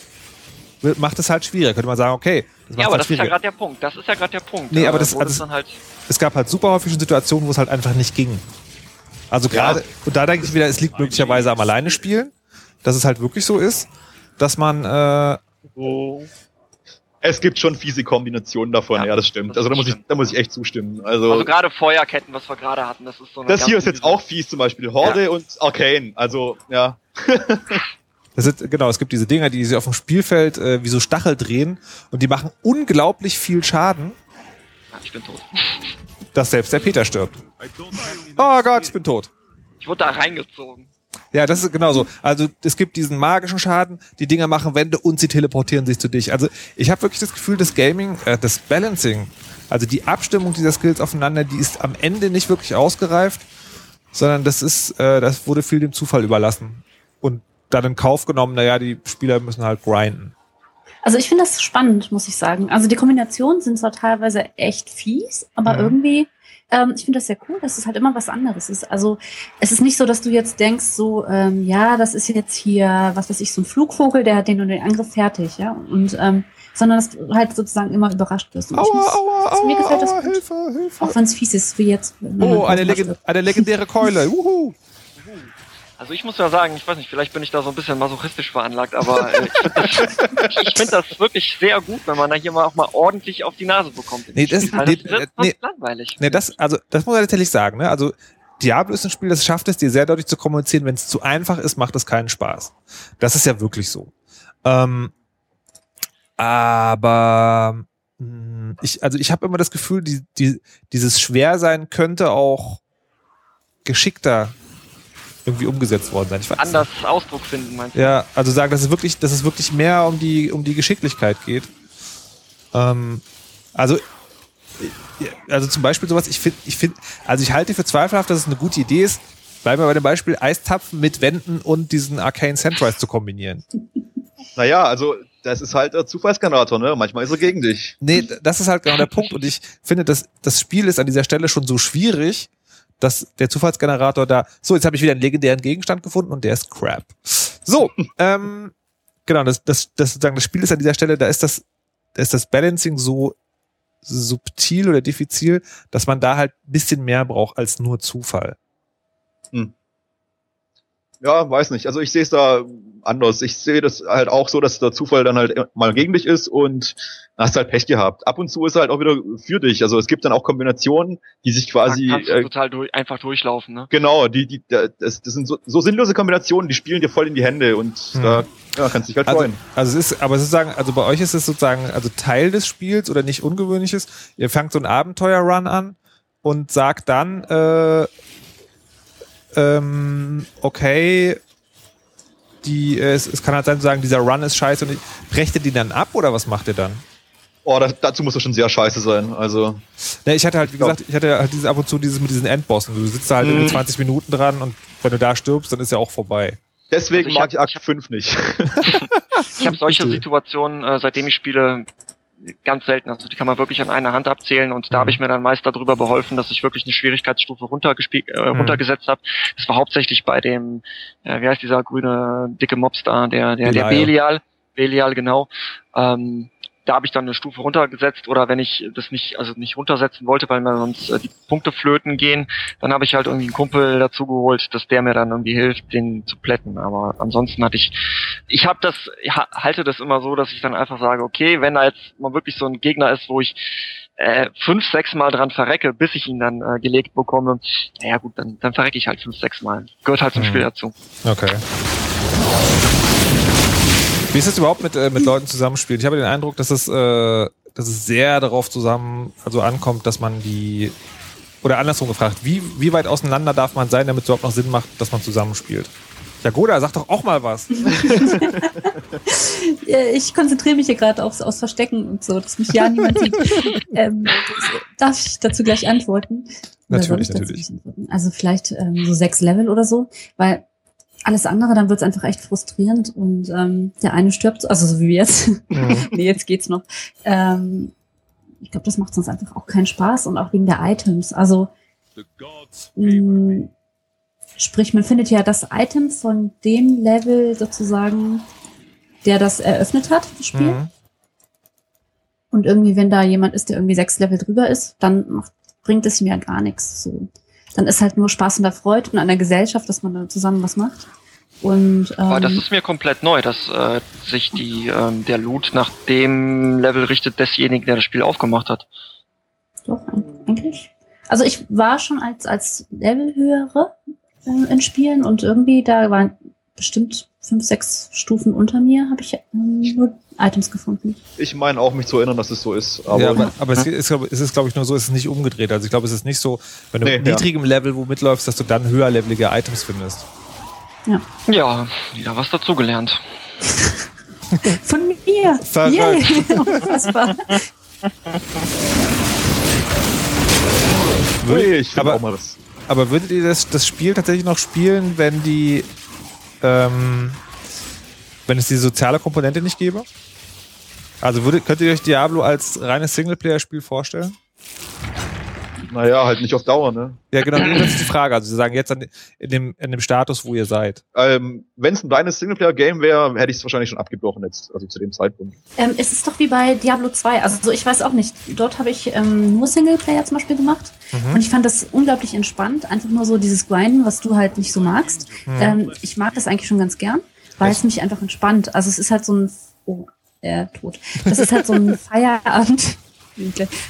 wird, macht es halt schwieriger. Könnte man sagen, okay, das macht Ja, aber halt das ist ja gerade der Punkt. Das ist ja gerade der Punkt. Nee, aber äh, das- also- dann halt es gab halt super häufig schon Situationen, wo es halt einfach nicht ging. Also gerade, und da denke ich wieder, es liegt möglicherweise am Alleine spielen, dass es halt wirklich so ist, dass man, äh, Es gibt schon fiese Kombinationen davon, Ja, ja, das stimmt. das also da muss, ich, da muss ich echt zustimmen. Also, Also gerade Feuerketten, was wir gerade hatten, das ist so eine das hier ist jetzt auch fies, zum Beispiel Horde und Arcane. Also, ja. Das sind, genau, es gibt diese Dinger, die sich auf dem Spielfeld äh, wie so Stachel drehen und die machen unglaublich viel Schaden, Ja, ich bin tot. dass selbst der Peter stirbt. Oh Gott, ich bin tot. Ich wurde da reingezogen. Ja, das ist genau so. Also es gibt diesen magischen Schaden, die Dinger machen Wände und sie teleportieren sich zu dich. Also ich habe wirklich das Gefühl, das Gaming, äh, das Balancing Also die Abstimmung dieser Skills aufeinander, die ist am Ende nicht wirklich ausgereift, sondern das ist, äh, das wurde viel dem Zufall überlassen. Und dann in Kauf genommen, naja, die Spieler müssen halt grinden. Also ich finde das spannend, muss ich sagen. Also die Kombinationen sind zwar teilweise echt fies, aber Mhm. irgendwie, ähm, ich finde das sehr cool, dass es halt immer was anderes ist. Also es ist nicht so, dass du jetzt denkst, so, ähm, ja, das ist jetzt hier, was weiß ich, so ein Flugvogel, der hat den und den Angriff fertig, ja. Und ähm, sondern dass du halt sozusagen immer überrascht wirst. Und ich find's- aua, mir gefällt das gut. Hilfe, Hilfe. Auch wenn es fies ist, wie jetzt. Oh, jemand eine, wird. eine legendäre Keule. Uhu. Also ich muss ja sagen, ich weiß nicht, vielleicht bin ich da so ein bisschen masochistisch veranlagt, aber äh, ich finde das, ich find das wirklich sehr gut, wenn man da hier mal auch mal ordentlich auf die Nase bekommt. Nee, das- Weil nee, das wird nee. langweilig. Ne, das, also, das muss man tatsächlich sagen, ne? Also, Diablo ist ein Spiel, das schafft es, dir sehr deutlich zu kommunizieren. Wenn es zu einfach ist, macht es keinen Spaß. Das ist ja wirklich so. Ähm, aber mh, ich, also ich habe immer das Gefühl, die, die, dieses Schwersein könnte auch geschickter irgendwie umgesetzt worden sein. Ich weiß nicht. Anders Ausdruck finden, meinst du? Ja, also sagen, dass es wirklich, dass es wirklich mehr um die, um die Geschicklichkeit geht. Ähm, also, äh, also zum Beispiel sowas, ich finde, ich finde, also ich halte für zweifelhaft, dass es eine gute Idee ist, bleiben wir bei dem Beispiel Eistapfen mit Wänden und diesen Arcane Sandrise zu kombinieren. Naja, also das ist halt der Zufallsgenerator, ne? Manchmal ist er gegen dich. Nee, das ist halt genau der Punkt. Und ich finde, dass das Spiel ist an dieser Stelle schon so schwierig, dass der Zufallsgenerator da. So, jetzt habe ich wieder einen legendären Gegenstand gefunden und der ist Crap. So, ähm, genau, das, das, das sozusagen das Spiel ist an dieser Stelle, da ist das, da ist das Balancing so subtil oder diffizil, dass man da halt ein bisschen mehr braucht als nur Zufall. Ja, weiß nicht. Also ich sehe es da anders. Ich sehe das halt auch so, dass der Zufall dann halt mal gegen dich ist und dann hast du halt Pech gehabt. Ab und zu ist er halt auch wieder für dich. Also es gibt dann auch Kombinationen, die sich quasi da kannst du äh, total durch, einfach durchlaufen, ne? genau, die die das, das sind so, so sinnlose Kombinationen, die spielen dir voll in die Hände und Hm. da ja, kannst dich halt Also, freuen. also es ist, aber sozusagen, also bei euch ist es sozusagen, also Teil des Spiels oder nicht ungewöhnliches. Ihr fangt so einen Abenteuer-Run an und sagt dann, äh, ähm, okay, die, äh, es, es kann halt sein, zu sagen, dieser Run ist scheiße und ich, brecht ihr die dann ab oder was macht ihr dann? Oh, das, dazu muss er schon sehr scheiße sein. Also Ne, ich hatte halt, wie Ja. gesagt, ich hatte halt dieses ab und zu dieses mit diesen Endbossen. Du sitzt da halt Mhm. irgendwie 20 Minuten dran und wenn du da stirbst, dann ist ja auch vorbei. deswegen Also ich mag hab- ich Akt ich hab- 5 nicht. Ich habe solche. Situationen, äh, seitdem ich spiele, ganz selten. Also die kann man wirklich an einer Hand abzählen und da Mhm. habe ich mir dann meist darüber beholfen, dass ich wirklich eine Schwierigkeitsstufe runtergespielt, äh, Mhm. runtergesetzt habe. Das war hauptsächlich bei dem, äh, wie heißt dieser grüne dicke Mobstar, der der der Belial. Belial, Belial genau. Ähm, da habe ich dann eine Stufe runtergesetzt oder wenn ich das nicht, also nicht runtersetzen wollte, weil mir sonst äh, die Punkte flöten gehen, dann habe ich halt irgendwie einen Kumpel dazu geholt, dass der mir dann irgendwie hilft, den zu plätten. Aber ansonsten hatte ich, ich habe das, halte das immer so, dass ich dann einfach sage, okay, wenn da jetzt mal wirklich so ein Gegner ist, wo ich äh, fünf, sechs Mal dran verrecke, bis ich ihn dann äh, gelegt bekomme, naja gut, dann, dann verrecke ich halt fünf, sechs Mal. Gehört halt zum Mhm. Spiel dazu. Okay. Wie ist es überhaupt mit, äh, mit Leuten zusammenspielen? Ich habe den Eindruck, dass es, äh, dass es sehr darauf zusammen, also ankommt, dass man die, oder andersrum gefragt, wie, wie weit auseinander darf man sein, damit es überhaupt noch Sinn macht, dass man zusammenspielt? Jagoda, sag doch auch mal was. Ja, Ich konzentriere mich hier gerade aufs, aufs Verstecken und so, dass mich ja niemand sieht. ähm, darf ich dazu gleich antworten? Natürlich, natürlich. antworten? Also vielleicht ähm, so sechs Level oder so, weil alles andere, dann wird's einfach echt frustrierend und ähm, der eine stirbt, also so wie jetzt. Mhm. nee, jetzt geht's noch. Ähm, ich glaube, das macht sonst einfach auch keinen Spaß und auch wegen der Items. Also mh, sprich, man findet ja das Item von dem Level sozusagen, der das eröffnet hat, das Spiel. Mhm. Und irgendwie, wenn da jemand ist, der irgendwie sechs Level drüber ist, dann macht, bringt es ihm ja gar nichts. So. Dann ist halt nur Spaß und der Freude und an der Gesellschaft, dass man da zusammen was macht. Und ähm, Aber das ist mir komplett neu, dass äh, sich die ähm, der Loot nach dem Level richtet desjenigen, der das Spiel aufgemacht hat. doch eig- eigentlich. Also ich war schon als als Levelhöhere äh, in Spielen und irgendwie da waren bestimmt fünf, sechs Stufen unter mir, habe ich ähm, nur Items gefunden. Ich meine auch, mich zu erinnern, dass es so ist. Aber, ja, aber, aber es ist, es ist, glaube ich, nur so, es ist nicht umgedreht. Also ich glaube, es ist nicht so, wenn du Nee, mit ja. niedrigem Level wo mitläufst, dass du dann höherlevelige Items findest. Ja, wieder was dazugelernt. Von mir! Yay! Unfassbar. Ui, ich aber- auch mal das. Aber würdet ihr das, das Spiel tatsächlich noch spielen, wenn die, ähm, wenn es die soziale Komponente nicht gäbe? Also würdet, könnt ihr euch Diablo als reines Singleplayer-Spiel vorstellen? Naja, halt nicht auf Dauer, ne? Ja, genau, das ist die Frage. Also Sie sagen jetzt an, in, dem, in dem Status, wo ihr seid. Ähm, Wenn es ein reines Singleplayer-Game wäre, hätte ich es wahrscheinlich schon abgebrochen jetzt, also zu dem Zeitpunkt. Ähm, es ist doch wie bei Diablo 2. Also so, ich weiß auch nicht. Dort habe ich ähm, nur Singleplayer zum Beispiel gemacht. Mhm. Und ich fand das unglaublich entspannt. Einfach nur so dieses Grinden, was du halt nicht so magst. Mhm. Ähm, ich mag das eigentlich schon ganz gern, weil es mich einfach entspannt. Also es ist halt so ein, äh, tot. Das ist halt so ein Feierabend,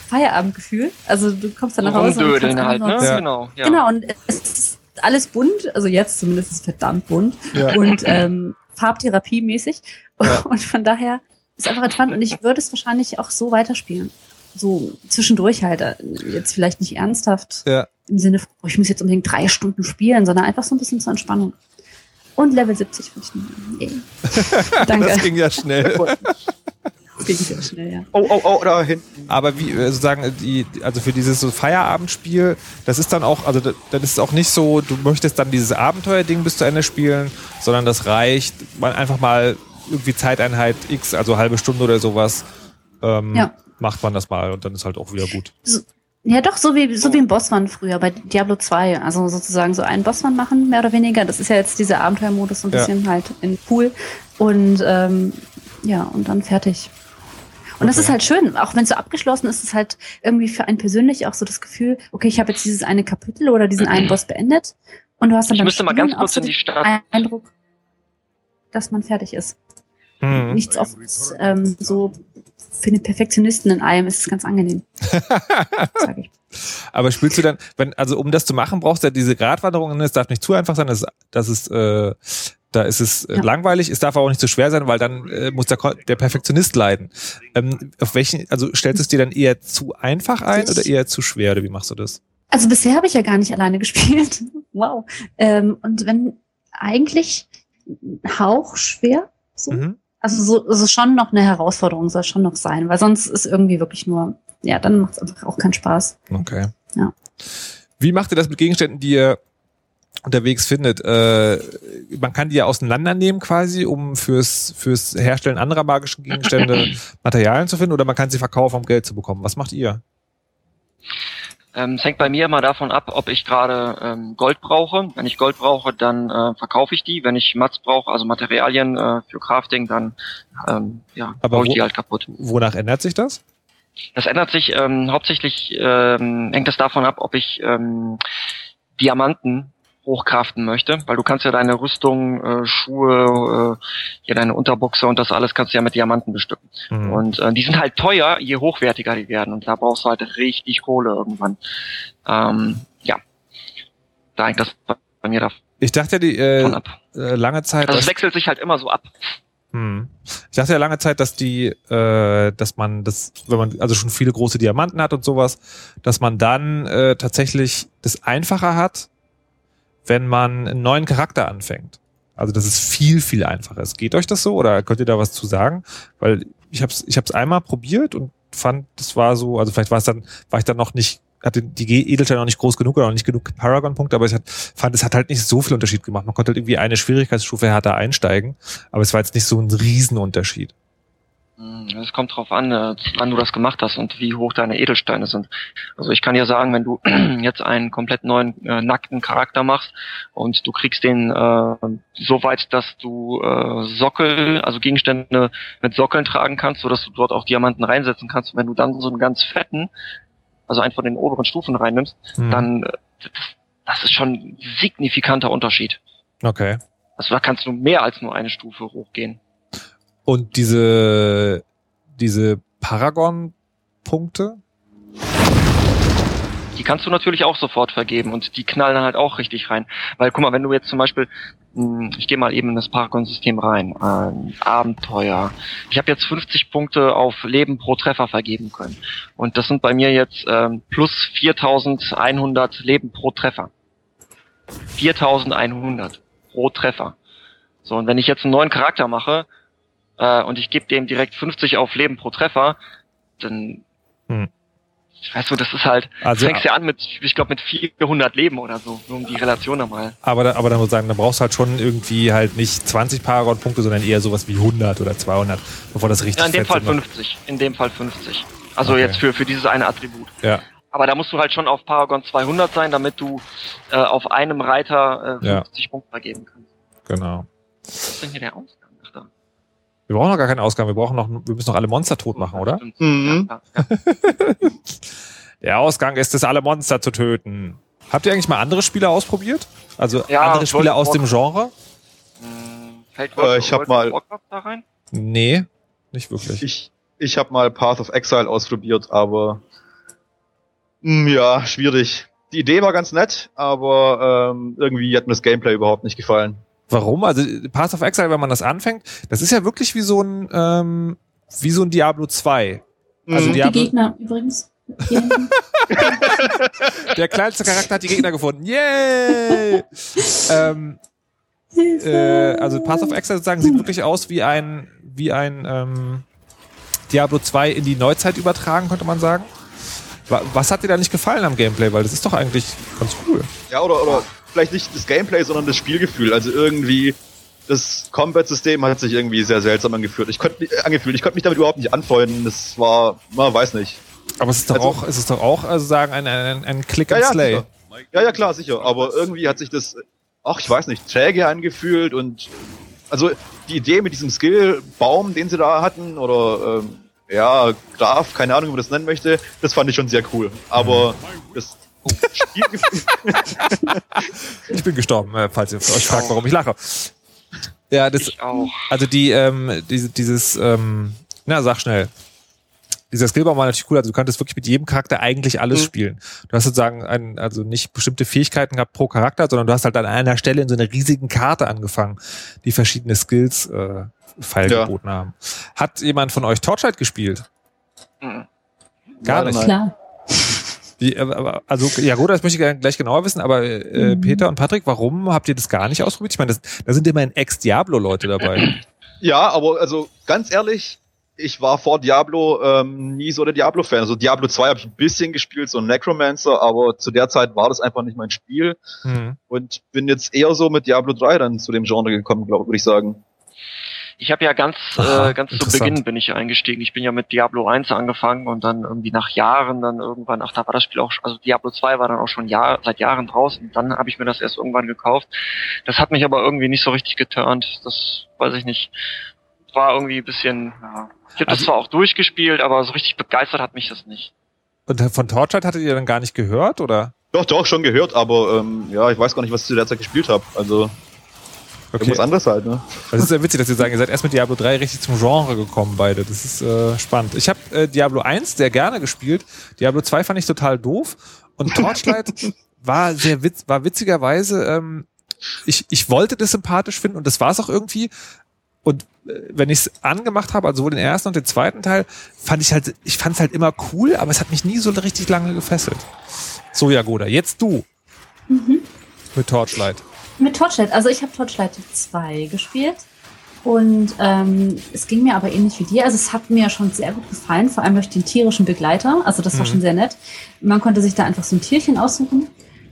Feierabendgefühl. Also du kommst dann nach Hause und einfach halt, ne? Ja. Genau, ja. Genau, und es ist alles bunt, also jetzt zumindest ist es verdammt bunt Ja. und ähm, Farbtherapie-mäßig. Ja. Und von daher ist einfach entspannt und ich würde es wahrscheinlich auch so weiterspielen. So zwischendurch halt, äh, jetzt vielleicht nicht ernsthaft Ja. im Sinne, oh, ich muss jetzt unbedingt drei Stunden spielen, sondern einfach so ein bisschen zur Entspannung. Und Level 70 finde ich. Danke. Das ging ja schnell. Das ging sehr schnell, ja. Oh, oh, oh, da hinten. Aber wie äh, sozusagen die, also für dieses so Feierabendspiel, das ist dann auch, also da- dann ist es auch nicht so, du möchtest dann dieses Abenteuerding bis zu Ende spielen, sondern das reicht, man einfach mal irgendwie Zeiteinheit X, also halbe Stunde oder sowas, ähm, Ja. macht man das mal und dann ist halt auch wieder gut. Ja, doch, so wie, so wie im Bosswand früher bei Diablo 2. Also sozusagen so einen Bosswand machen, mehr oder weniger. Das ist ja jetzt dieser Abenteuermodus so ein Ja. bisschen halt in cool. Und ähm, ja, und dann fertig. Und das Okay. ist halt schön, auch wenn es so abgeschlossen ist, ist halt irgendwie für einen persönlich auch so das Gefühl, okay, ich habe jetzt dieses eine Kapitel oder diesen einen Boss beendet. Und du hast dann Ich müsste mal ganz kurz so in die den Stadt. Eindruck, dass man fertig ist. Mhm. Nichts oft ähm, so für den Perfektionisten in allem ist es ganz angenehm, sage ich. Aber spielst du dann, wenn, also um das zu machen, brauchst du ja diese Gratwanderung, ne? es darf nicht zu einfach sein, das, das ist, äh, da ist es äh, Ja. langweilig, es darf aber auch nicht zu schwer sein, weil dann äh, muss der, der Perfektionist leiden. Ähm, auf welchen, also stellst du es dir dann eher zu einfach ein Ich- oder eher zu schwer, oder wie machst du das? Also bisher habe ich ja gar nicht alleine gespielt. wow. Ähm, und wenn eigentlich ein Hauch schwer, so. Mhm. Also so, also schon noch eine Herausforderung soll schon noch sein, weil sonst ist irgendwie wirklich nur, ja, dann macht es einfach auch keinen Spaß. Okay. Ja. Wie macht ihr das mit Gegenständen, die ihr unterwegs findet? Äh, man kann die ja auseinandernehmen quasi, um fürs, fürs Herstellen anderer magischen Gegenstände Materialien zu finden, oder man kann sie verkaufen, um Geld zu bekommen. Was macht ihr? Ähm, es hängt bei mir immer davon ab, ob ich gerade ähm, Gold brauche. Wenn ich Gold brauche, dann äh, verkaufe ich die. Wenn ich Mats brauche, also Materialien äh, für Crafting, dann ähm, ja, Aber baue ich wo- die halt kaputt. Wonach ändert sich das? Das ändert sich ähm, hauptsächlich, ähm, hängt es davon ab, ob ich ähm, Diamanten hochkraften möchte, weil du kannst ja deine Rüstung, äh, Schuhe, äh, ja deine Unterbuchse und das alles kannst du ja mit Diamanten bestücken. Mhm. Und äh, die sind halt teuer, je hochwertiger die werden. Und da brauchst du halt richtig Kohle irgendwann. Ähm, ja. Da hängt das bei mir davon Ich dachte ja die äh, äh, lange Zeit, Also es wechselt sich halt immer so ab. hm. ich dachte ja lange Zeit, dass die, äh, dass man das, wenn man also schon viele große Diamanten hat und sowas, dass man dann äh, tatsächlich das einfacher hat, wenn man einen neuen Charakter anfängt. Also das ist viel viel einfacher. ist. Geht euch das so oder könnt ihr da was zu sagen? Weil ich habe es ich hab's einmal probiert und fand, das war so, also vielleicht war es dann, war ich dann noch nicht hatte die Edelsteine noch nicht groß genug oder noch nicht genug Paragon-Punkte, aber ich hat, fand, es hat halt nicht so viel Unterschied gemacht. Man konnte halt irgendwie eine Schwierigkeitsstufe härter einsteigen, aber es war jetzt nicht so ein Riesenunterschied. Hm, Es kommt drauf an, äh, wann du das gemacht hast und wie hoch deine Edelsteine sind. Also ich kann dir sagen, wenn du jetzt einen komplett neuen äh, nackten Charakter machst und du kriegst den äh, so weit, dass du äh, Sockel, also Gegenstände mit Sockeln tragen kannst, sodass du dort auch Diamanten reinsetzen kannst. Und wenn du dann so einen ganz fetten, also einen von den oberen Stufen reinnimmst, Hm. dann äh, das, das ist schon ein signifikanter Unterschied. Okay. Also da kannst du mehr als nur eine Stufe hochgehen. Und diese, diese Paragon-Punkte? Die kannst du natürlich auch sofort vergeben und die knallen dann halt auch richtig rein. Weil guck mal, wenn du jetzt zum Beispiel, mh, ich gehe mal eben in das Paragon-System rein, ähm, Abenteuer. Ich habe jetzt 50 Punkte auf Leben pro Treffer vergeben können. Und das sind bei mir jetzt ähm, plus 4100 Leben pro Treffer. 4100 pro Treffer. So, und wenn ich jetzt einen neuen Charakter mache äh, und ich gebe dem direkt 50 auf Leben pro Treffer, dann Hm. Weißt du, das ist halt, Also- du fängst ja an mit, ich glaube, mit 400 Leben oder so, nur um die Relation nochmal. Aber, da- aber da muss ich sagen, da brauchst du halt schon irgendwie halt nicht 20 Paragon-Punkte, sondern eher sowas wie 100 oder 200, bevor das richtig Ja, in dem Fall sind. 50. In dem Fall 50. Also Okay. jetzt für, für dieses eine Attribut. Ja, Aber da musst du halt schon auf Paragon 200 sein, damit du äh, auf einem Reiter äh, Ja. 50 Punkte vergeben kannst. genau. Was ist denn hier der Ausgang? Wir brauchen noch gar keinen Ausgang, wir brauchen noch, wir müssen noch alle Monster tot machen, oder? Mhm. Der Ausgang ist es, alle Monster zu töten. Habt ihr eigentlich mal andere Spiele ausprobiert? Also Ja, andere Spiele aus dem Genre? Hm, Fällt Äh, ich hab World of mal- Warcraft da rein? Nee, nicht wirklich. Ich, ich habe mal Path of Exile ausprobiert, aber mh, ja, schwierig. Die Idee war ganz nett, aber ähm, irgendwie hat mir das Gameplay überhaupt nicht gefallen. Warum? Also Path of Exile, wenn man das anfängt, das ist ja wirklich wie so ein ähm, wie so ein Diablo 2. Also Mhm. die- Die Diablo- Gegner übrigens. Der kleinste Charakter hat die Gegner gefunden. Yay! ähm, äh, also Path of Exile sozusagen sieht wirklich aus wie ein wie ein ähm, Diablo 2 in die Neuzeit übertragen, könnte man sagen. Wa- Was hat dir da nicht gefallen am Gameplay? Weil das ist doch eigentlich ganz cool. Ja, oder, oder vielleicht nicht das Gameplay, sondern das Spielgefühl. Also irgendwie das Combat-System hat sich irgendwie sehr seltsam angefühlt. Ich konnte äh, angefühlt. Ich konnte mich damit überhaupt nicht anfreunden. Das war, man weiß nicht. Aber es ist doch Also- auch, es ist doch auch, also sagen, ein, ein, ein Click Ja, and ja, Slay. sicher. Ja, ja, klar, sicher. Aber irgendwie hat sich das, ach, ich weiß nicht, träge angefühlt und also die Idee mit diesem Skill-Baum, den sie da hatten, oder ähm, ja, Graf, keine Ahnung, wie man das nennen möchte, das fand ich schon sehr cool. Aber das Spielgefühl. Ich bin gestorben, äh, falls ihr euch fragt, warum ich lache. Ja, das, Ich auch. also die, ähm, diese, dieses, ähm, na, sag schnell. Dieser Skillbaum war natürlich cool, also du konntest wirklich mit jedem Charakter eigentlich alles Mhm. spielen. Du hast sozusagen ein, also nicht bestimmte Fähigkeiten gehabt pro Charakter, sondern du hast halt an einer Stelle in so einer riesigen Karte angefangen, die verschiedene Skills äh, Pfeil Ja. geboten haben. Hat jemand von euch Torchlight gespielt? Mhm. Gar Nein, nicht. Klar. Wie, äh, aber- also ja gut, das möchte ich gleich genauer wissen, aber äh, Mhm. Peter und Patrick, warum habt ihr das gar nicht ausprobiert? Ich meine, das, da sind immerhin Ex-Diablo-Leute dabei. Ja, aber also ganz ehrlich, ich war vor Diablo ähm, nie so der Diablo-Fan. Also Diablo 2 habe ich ein bisschen gespielt, so ein Necromancer, aber zu der Zeit war das einfach nicht mein Spiel hm. und bin jetzt eher so mit Diablo 3 dann zu dem Genre gekommen, glaube würde ich sagen. Ich habe ja ganz, Aha, äh, ganz zu. Beginn bin ich eingestiegen. Ich bin ja mit Diablo 1 angefangen und dann irgendwie nach Jahren dann irgendwann, ach, da war das Spiel auch, schon- also Diablo 2 war dann auch schon Jahr, seit Jahren draußen. Und dann habe ich mir das erst irgendwann gekauft. Das hat mich aber irgendwie nicht so richtig geturnt. Das weiß ich nicht. War irgendwie ein bisschen, ja. Ich habe das Also- zwar auch durchgespielt, aber so richtig begeistert hat mich das nicht. Und von Torchlight hattet ihr dann gar nicht gehört, oder? Doch, doch, schon gehört, aber ähm, ja, ich weiß gar nicht, was ich zu der Zeit gespielt habe. Also Okay. irgendwas anderes halt, ne? Das ist sehr witzig, dass ihr sagen, ihr seid erst mit Diablo 3 richtig zum Genre gekommen, beide. Das ist äh, spannend. Ich habe äh, Diablo 1 sehr gerne gespielt. Diablo 2 fand ich total doof. Und Torchlight war sehr witz, war witzigerweise, ähm, ich, ich wollte das sympathisch finden und das war es auch irgendwie. Und äh, wenn ich es angemacht habe, also sowohl den ersten und den zweiten Teil, fand ich halt, ich fand es halt immer cool, aber es hat mich nie so richtig lange gefesselt. So, Jagoda, jetzt du Mhm. mit Torchlight. Mit Torchlight. Also ich habe Torchlight 2 gespielt. Und ähm, es ging mir aber ähnlich wie dir. Also es hat mir schon sehr gut gefallen, vor allem durch den tierischen Begleiter. Also das war Mhm. schon sehr nett. Man konnte sich da einfach so ein Tierchen aussuchen.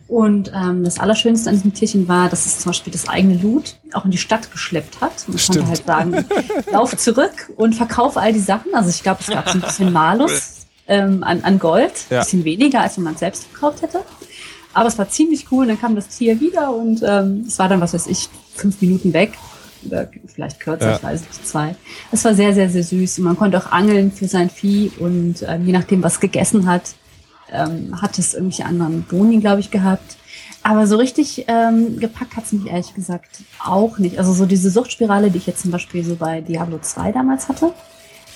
Und ähm, das Allerschönste an diesem Tierchen war, dass es zum Beispiel das eigene Loot auch in die Stadt geschleppt hat. Man Stimmt. konnte halt sagen, lauf zurück und verkauf all die Sachen. Also ich glaube, es gab so ein bisschen Malus ähm, an, an Gold. Ja. Ein bisschen weniger, als wenn man es selbst verkauft hätte. Aber es war ziemlich cool. Und dann kam das Tier wieder und ähm, es war dann, was weiß ich, fünf Minuten weg. Oder vielleicht kürzer, Ja. ich weiß nicht, zwei. Es war sehr, sehr, sehr süß. Und man konnte auch angeln für sein Vieh. Und ähm, je nachdem, was gegessen hat, ähm, hat es irgendwelche anderen Boni, glaube ich, gehabt. Aber so richtig ähm, gepackt hat's mich ehrlich gesagt auch nicht. Also so diese Suchtspirale, die ich jetzt zum Beispiel so bei Diablo 2 damals hatte,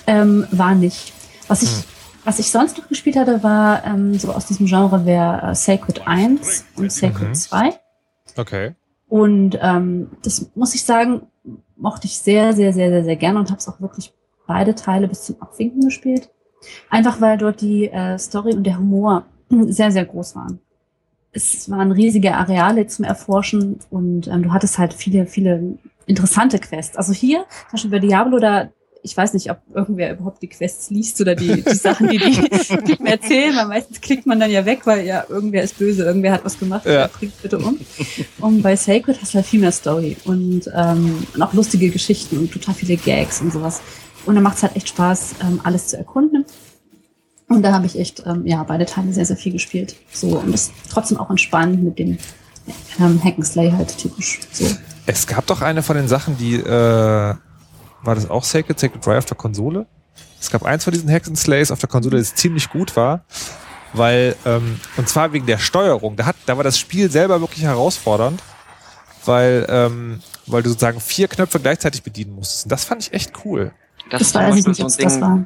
ähm, war nicht. Was ich, Hm. was ich sonst noch gespielt hatte, war ähm, so aus diesem Genre wäre äh, Sacred 1 und Sacred Mhm. 2. Okay. Und ähm, das muss ich sagen, mochte ich sehr, sehr, sehr, sehr, sehr gerne und habe es auch wirklich beide Teile bis zum Abwinken gespielt. Einfach weil dort die äh, Story und der Humor sehr, sehr groß waren. Es waren riesige Areale zum Erforschen und ähm, du hattest halt viele, viele interessante Quests. Also hier, zum Beispiel bei Diablo, da ich weiß nicht, ob irgendwer überhaupt die Quests liest oder die, die Sachen, die die Typen erzählen, weil meistens klickt man dann ja weg, weil ja irgendwer ist böse, irgendwer hat was gemacht, Ja. bringt bitte um. Und bei Sacred hast du halt viel mehr Story und, ähm, und auch lustige Geschichten und total viele Gags und sowas. Und dann macht es halt echt Spaß, ähm, alles zu erkunden. Und da habe ich echt, ähm, ja, beide Teile sehr, sehr viel gespielt. So, und ist trotzdem auch entspannt mit dem ähm, Hack'n'Slay halt typisch. So. Es gab doch eine von den Sachen, die, äh, war das auch Sacred, Sacred Drive auf der Konsole? Es gab eins von diesen Hacks and Slays auf der Konsole, das ziemlich gut war, weil, ähm, und zwar wegen der Steuerung. Da, hat, da war das Spiel selber wirklich herausfordernd, weil, ähm, weil du sozusagen vier Knöpfe gleichzeitig bedienen musstest. Und das fand ich echt cool. Das, Das ist zum weiß ich Beispiel nicht, so ein das Ding, war.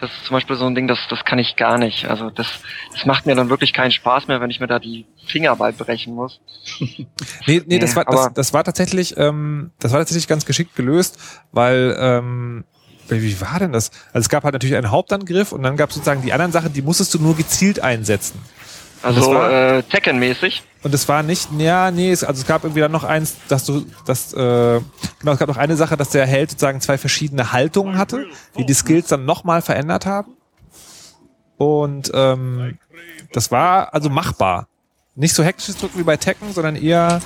das ist zum Beispiel so ein Ding, das, das kann ich gar nicht. Also das, das macht mir dann wirklich keinen Spaß mehr, wenn ich mir da die Finger bei brechen muss. Nee, nee, das Nee, war, das, das war tatsächlich, ähm, das war tatsächlich ganz geschickt gelöst, weil, ähm, wie wie war denn das? Also es gab halt natürlich einen Hauptangriff und dann gab es sozusagen die anderen Sachen, die musstest du nur gezielt einsetzen. Also äh, Tekken-mäßig. Und es war nicht, ja, nee, es, also es gab irgendwie dann noch eins, dass du, dass, äh, genau, es gab noch eine Sache, dass der Held sozusagen zwei verschiedene Haltungen hatte, die die Skills dann nochmal verändert haben. Und ähm, das war also machbar. Nicht so hektisches Drücken wie bei Tekken, sondern eher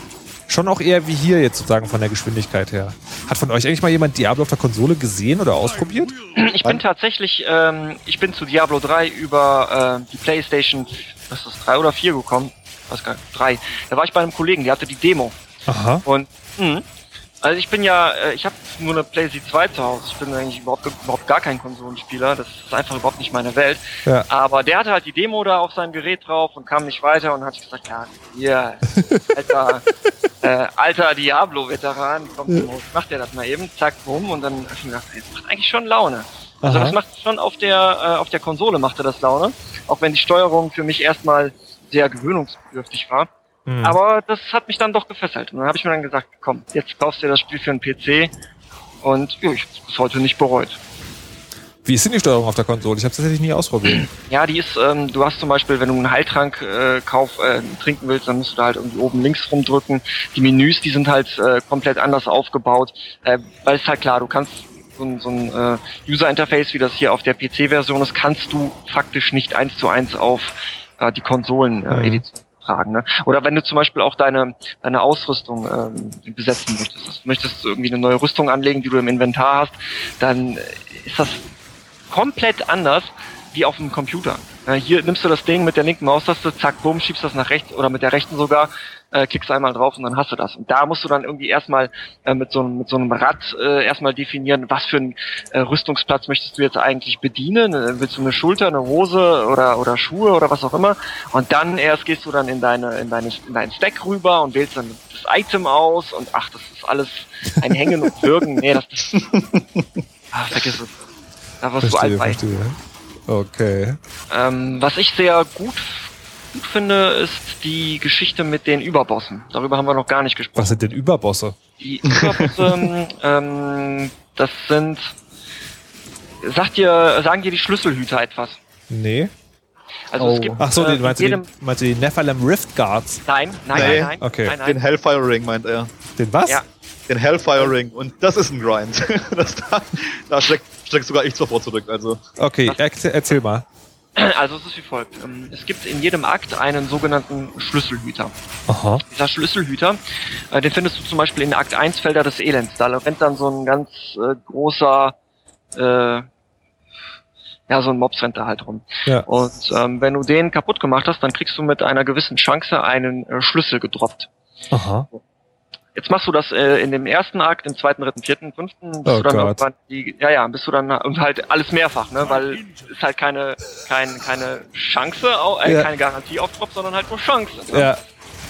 schon auch eher wie hier jetzt sozusagen von der Geschwindigkeit her. Hat von euch eigentlich mal jemand Diablo auf der Konsole gesehen oder ausprobiert? Ich bin tatsächlich, ähm, ich bin zu Diablo 3 über äh, die Playstation, was ist das, 3 oder 4 gekommen. Was gar nicht, 3. Da war ich bei einem Kollegen, der hatte die Demo. Aha. Und mh, also ich bin ja, äh, ich habe nur eine PlayStation 2 zu Hause. Ich bin eigentlich überhaupt, überhaupt gar kein Konsolenspieler. Das ist einfach überhaupt nicht meine Welt. Ja. Aber der hatte halt die Demo da auf seinem Gerät drauf und kam nicht weiter und hat gesagt, ja, hier, alter, äh, alter Diablo-Veteran, komm, macht der das mal eben, zack, bumm, und dann hab ich mir gedacht, ey, das macht eigentlich schon Laune. Also Aha. das macht schon auf der, äh, auf der Konsole machte das Laune, auch wenn die Steuerung für mich erstmal sehr gewöhnungsbedürftig war. Hm. Aber das hat mich dann doch gefesselt. Und dann habe ich mir dann gesagt, komm, jetzt kaufst du dir das Spiel für einen PC. Und ja, ich hab's bis heute nicht bereut. Wie ist denn die Steuerung auf der Konsole? Ich habe tatsächlich nie ausprobiert. Ja, die ist, ähm, du hast zum Beispiel, wenn du einen Heiltrank äh, kauf, äh, trinken willst, dann musst du da halt irgendwie oben links rumdrücken. Die Menüs, die sind halt äh, komplett anders aufgebaut. Äh, weil es halt klar, du kannst so ein, so ein äh, User-Interface, wie das hier auf der PC-Version ist, kannst du faktisch nicht eins zu eins auf äh, die Konsolen äh, Mhm. Tragen. Ne? Oder wenn du zum Beispiel auch deine, deine Ausrüstung ähm, besetzen möchtest. Also, möchtest du irgendwie eine neue Rüstung anlegen, die du im Inventar hast, dann äh, ist das komplett anders wie auf dem Computer. Ja, hier nimmst du das Ding mit der linken Maustaste, zack, bumm, schiebst das nach rechts oder mit der rechten sogar, äh, klickst einmal drauf und dann hast du das. Und da musst du dann irgendwie erstmal äh, mit, so einem, mit so einem Rad äh, erstmal definieren, was für einen äh, Rüstungsplatz möchtest du jetzt eigentlich bedienen. Äh, willst du eine Schulter, eine Hose oder, oder Schuhe oder was auch immer. Und dann erst gehst du dann in deine, in deine, in deinen Stack rüber und wählst dann das Item aus und ach, das ist alles ein Hängen und Würgen. Nee, das, das ah, vergiss es. Da wirst du alt bei. verstehe. Okay. Ähm, was ich sehr gut, gut finde, ist die Geschichte mit den Überbossen. Darüber haben wir noch gar nicht gesprochen. Was sind denn Überbosse? Die Überbosse, ähm, das sind, sagt dir, sagen dir die Schlüsselhüter etwas? Nee. Also Oh. es gibt Ach so, äh, den, meinst, du jedem, den, meinst du den Nephilim Rift Guards? nein, nein, Nee. nein, nein, Okay. nein, nein. Den Hellfire Ring meint er. Den was? Ja. Den Hellfire Ring. Und das ist ein Grind. das, da da steckt, steckt sogar ich davor zurück. Also Okay, erzähl, erzähl mal. Also es ist wie folgt. Ähm, Es gibt in jedem Akt einen sogenannten Schlüsselhüter. Aha. Dieser Schlüsselhüter, äh, den findest du zum Beispiel in Akt 1 Felder des Elends. Da rennt dann so ein ganz äh, großer, äh, ja, so ein Mops rennt da halt rum. Ja. Und ähm, wenn du den kaputt gemacht hast, dann kriegst du mit einer gewissen Chance einen äh, Schlüssel gedroppt. Aha. Jetzt machst du das äh, in dem ersten Akt, im zweiten, dritten, vierten, fünften, bis Oh du dann Gott. irgendwann die, ja, ja, bist du dann und halt alles mehrfach, ne, weil ist halt keine, kein, keine Chance, äh, Ja. keine Garantie auf Drop, sondern halt nur Chance. Ne? Ja.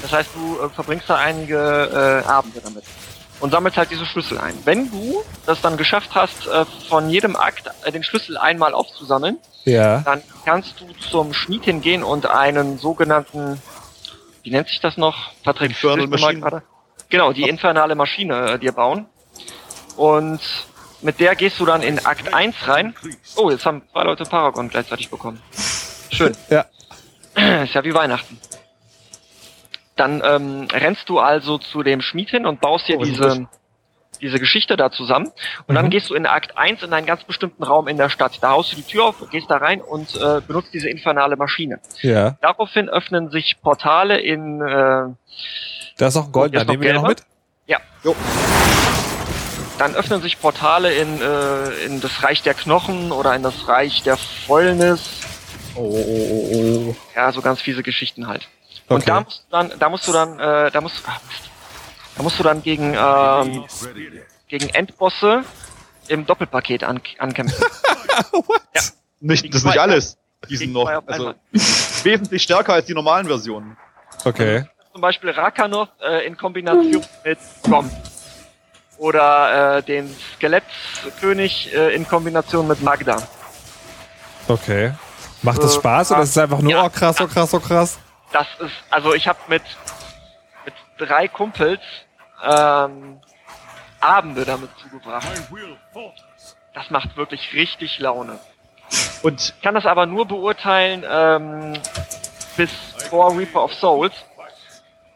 Das heißt, du äh, verbringst da einige äh, Abende damit und sammelst halt diese Schlüssel ein. Wenn du das dann geschafft hast, äh, von jedem Akt äh, den Schlüssel einmal aufzusammeln, Ja. dann kannst du zum Schmied hingehen und einen sogenannten, wie nennt sich das noch? Patrick, Infernal Machine. gerade. Genau, die infernale Maschine äh, dir bauen. Und mit der gehst du dann in Akt 1 rein. Oh, jetzt haben zwei Leute Paragon gleichzeitig bekommen. Schön. Ja. Ist ja wie Weihnachten. Dann ähm, rennst du also zu dem Schmied hin und baust dir Oh, diese, diese Geschichte da zusammen und dann Mhm. gehst du in Akt 1 in einen ganz bestimmten Raum in der Stadt. Da haust du die Tür auf, gehst da rein und äh, benutzt diese infernale Maschine. Ja. Daraufhin öffnen sich Portale in äh, Da ist auch ein. Jetzt noch Nehmen wir noch mit? dann öffnen sich Portale in, äh, in das Reich der Knochen oder in das Reich der Fäulnis. Oh, oh, oh, oh. Ja, so ganz fiese Geschichten halt. Und Okay. da musst du dann, da musst du dann, äh, da musst, Mist. Da musst du dann gegen ähm, gegen Endbosse im Doppelpaket an, ankämpfen. Ja. Nicht, das ist nicht alles. Die sind noch also, wesentlich stärker als die normalen Versionen. Okay. Zum Beispiel Rakanoth äh, in Kombination mit Grom. Oder äh, den Skelettkönig äh, in Kombination mit Magda. Okay. Macht das Äh, Spaß oder ist es einfach nur, ja. oh krass, oh krass, oh krass? Das ist, also ich habe mit, mit drei Kumpels ähm, Abende damit zugebracht. Das macht wirklich richtig Laune. Und Ich kann das aber nur beurteilen ähm, bis vor Reaper of Souls.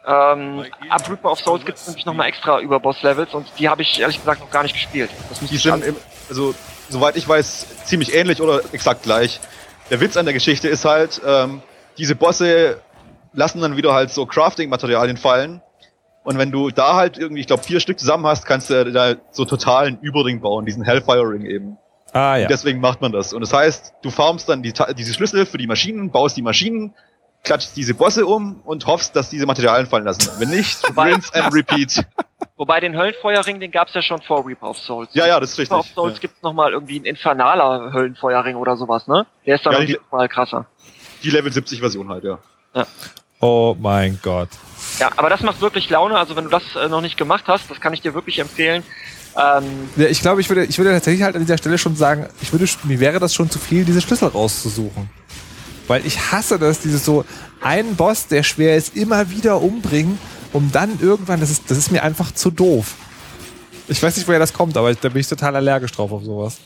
Ähm, ab Reaper of Souls gibt es nämlich nochmal extra über Boss-Levels und die habe ich ehrlich gesagt noch gar nicht gespielt. Die sind, im, also soweit ich weiß, ziemlich ähnlich oder exakt gleich. Der Witz an der Geschichte ist halt, ähm, diese Bosse lassen dann wieder halt so Crafting-Materialien fallen. Und wenn du da halt irgendwie, ich glaube, vier Stück zusammen hast, kannst du da so totalen Überring bauen, diesen Hellfire-Ring eben. Ah ja. Deswegen macht man das. Und das heißt, du farmst dann die, diese Schlüssel für die Maschinen, baust die Maschinen, klatschst diese Bosse um und hoffst, dass diese Materialien fallen lassen. Wenn nicht, rinse and repeat. Wobei den Höllenfeuerring, den gab's ja schon vor Reaper of Souls. Ja, ja, das ist Reaper of richtig. Souls Ja. gibt's noch mal irgendwie einen infernaler Höllenfeuerring oder sowas, ne? Der ist dann Ja, irgendwie mal krasser. Die Level 70 Version halt, ja. Oh mein Gott. Ja, aber das macht wirklich Laune. Also wenn du das äh, noch nicht gemacht hast, das kann ich dir wirklich empfehlen. Ähm, Ja, ich glaube, ich würde, ich würde tatsächlich halt an dieser Stelle schon sagen, ich würde, mir wäre das schon zu viel, diese Schlüssel rauszusuchen. Weil ich hasse das, dieses so, einen Boss, der schwer ist, immer wieder umbringen, um dann irgendwann, das ist, das ist mir einfach zu doof. Ich weiß nicht, woher das kommt, aber da bin ich total allergisch drauf auf sowas.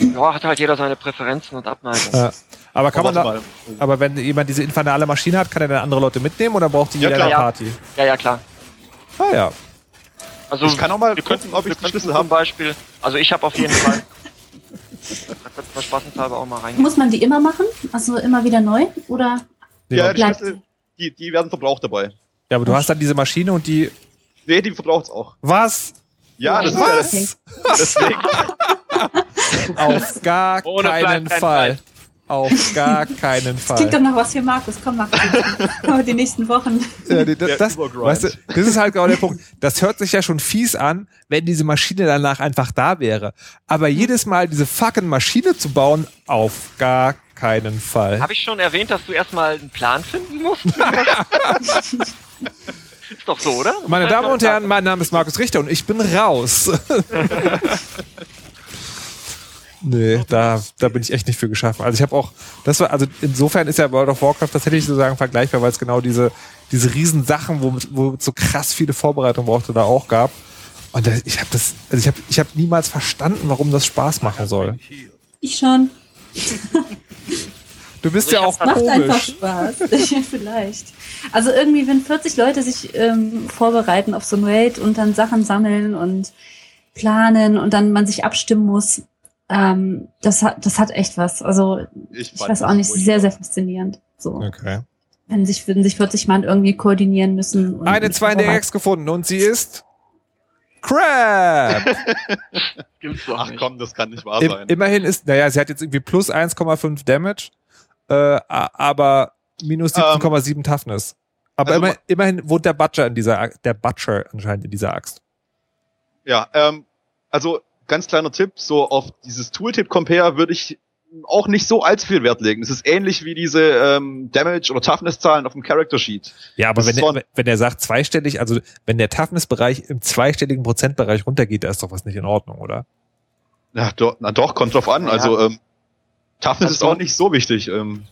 ja, hat halt jeder seine Präferenzen und Abneigungen. Ja. Aber kann man Aber da, aber wenn jemand diese infernale Maschine hat, kann er dann andere Leute mitnehmen oder braucht die Ja, jeder in der klar. Party? Ja, ja, klar. Ah ja. Also Ich kann auch mal wir gucken, ob ich könnten Schlüssel zum habe. Beispiel. Also ich habe auf jeden Fall. Da könnten wir spaßenshalber auch mal. Muss man die immer machen? Also immer wieder neu? Oder Ja, die Schlüssel, die, die werden verbraucht dabei. ja, aber du hast dann diese Maschine und die. Nee, die verbraucht's auch. Was? Ja, das ist ja Was? das, deswegen. Auf gar Ohne keinen Fall. Fall. Auf gar keinen klingt doch Fall. noch was für Markus. Komm, Markus. Aber die nächsten Wochen. Ja, das, das, weißt du, das ist halt genau der Punkt. Das hört sich ja schon fies an, wenn diese Maschine danach einfach da wäre. Aber jedes Mal diese fucking Maschine zu bauen, auf gar keinen Fall. Habe ich schon erwähnt, dass du erstmal einen Plan finden musst? ist doch so, oder? Meine Damen und Herren, mein Name ist Markus Richter und ich bin raus. nee, da, da bin ich echt nicht für geschaffen. Also ich habe auch, das war, also insofern ist ja World of Warcraft tatsächlich sozusagen vergleichbar, weil es genau diese, diese riesen Sachen, wo, wo es so krass viele Vorbereitungen brauchte, da auch gab. Und da, ich habe das, also ich habe ich hab niemals verstanden, warum das Spaß machen soll. Ich schon. Du bist Also ja ich auch hab- Macht einfach komisch. Spaß. ja, vielleicht. Also irgendwie, wenn 40 Leute sich ähm, vorbereiten auf so ein Raid und dann Sachen sammeln und planen und dann man sich abstimmen muss, ähm, das hat, das hat echt was. Also ich fand weiß auch nicht, sehr, sehr faszinierend. So, Okay. wenn sich, wenn sich 40 Mann irgendwie koordinieren müssen. Und Eine 2 in der Ex gefunden und sie ist Crab. Gibt's doch Ach komm, das kann nicht wahr sein. immerhin ist, naja, sie hat jetzt irgendwie plus 1,5 Damage, äh, aber minus 17,7 Toughness. Aber also immer, immerhin wohnt der Butcher in dieser, der Butcher anscheinend in dieser Axt. Ja, ähm, also ganz kleiner Tipp, so auf dieses Tooltip-Compare würde ich auch nicht so allzu viel Wert legen. Es ist ähnlich wie diese ähm, Damage- oder Toughness-Zahlen auf dem Character-Sheet. Ja, aber Das wenn der, wenn der sagt zweistellig, also wenn der Toughness-Bereich im zweistelligen Prozentbereich runtergeht, da ist doch was nicht in Ordnung, oder? Ja, do, na doch, kommt drauf an. Ja. Also ähm, Toughness ist auch nicht so wichtig. Ähm,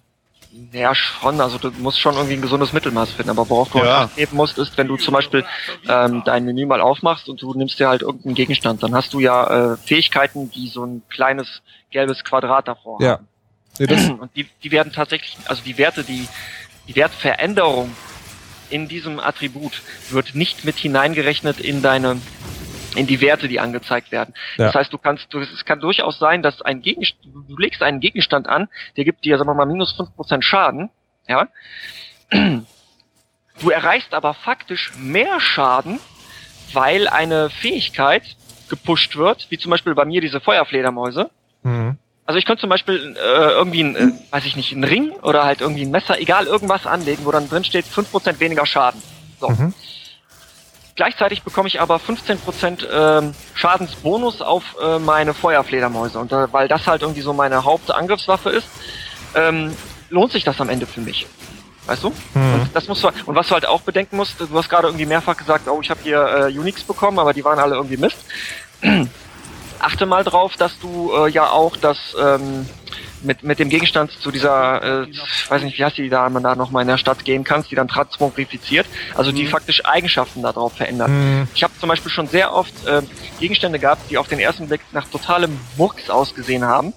Ja, schon. Also du musst schon irgendwie ein gesundes Mittelmaß finden. Aber worauf du Ja. halt geben musst, ist, wenn du zum Beispiel ähm, dein Menü mal aufmachst und du nimmst dir halt irgendeinen Gegenstand, dann hast du ja äh, Fähigkeiten, die so ein kleines gelbes Quadrat davor Ja. haben. Das, Und die, die werden tatsächlich, also die Werte, die, die Wertveränderung in diesem Attribut wird nicht mit hineingerechnet in deine in die Werte, die angezeigt werden. Ja. Das heißt, du kannst, du, es kann durchaus sein, dass ein Gegenstand, du legst einen Gegenstand an, der gibt dir, sagen wir mal, minus 5% Schaden, ja. Du erreichst aber faktisch mehr Schaden, weil eine Fähigkeit gepusht wird, wie zum Beispiel bei mir diese Feuerfledermäuse. Mhm. Also ich könnte zum Beispiel äh, irgendwie, ein, äh, weiß ich nicht, einen Ring oder halt irgendwie ein Messer, egal irgendwas anlegen, wo dann drin steht 5% weniger Schaden. So. Mhm. Gleichzeitig bekomme ich aber 15% ähm, Schadensbonus auf äh, meine Feuerfledermäuse. Und äh, weil das halt irgendwie so meine Hauptangriffswaffe ist, ähm, lohnt sich das am Ende für mich. Weißt du? Mhm. Und das musst du, und was du halt auch bedenken musst, du hast gerade irgendwie mehrfach gesagt, oh, ich habe hier äh, Unix bekommen, aber die waren alle irgendwie Mist. Achte mal drauf, dass du äh, ja auch das ähm, mit, mit dem Gegenstand zu dieser, äh, ich weiß nicht, wie heißt die da, man da nochmal in der Stadt gehen kannst, die dann transmogrifiziert, also die faktisch Eigenschaften darauf verändert. Mhm. Ich habe zum Beispiel schon sehr oft äh, Gegenstände gehabt, die auf den ersten Blick nach totalem Murks ausgesehen haben.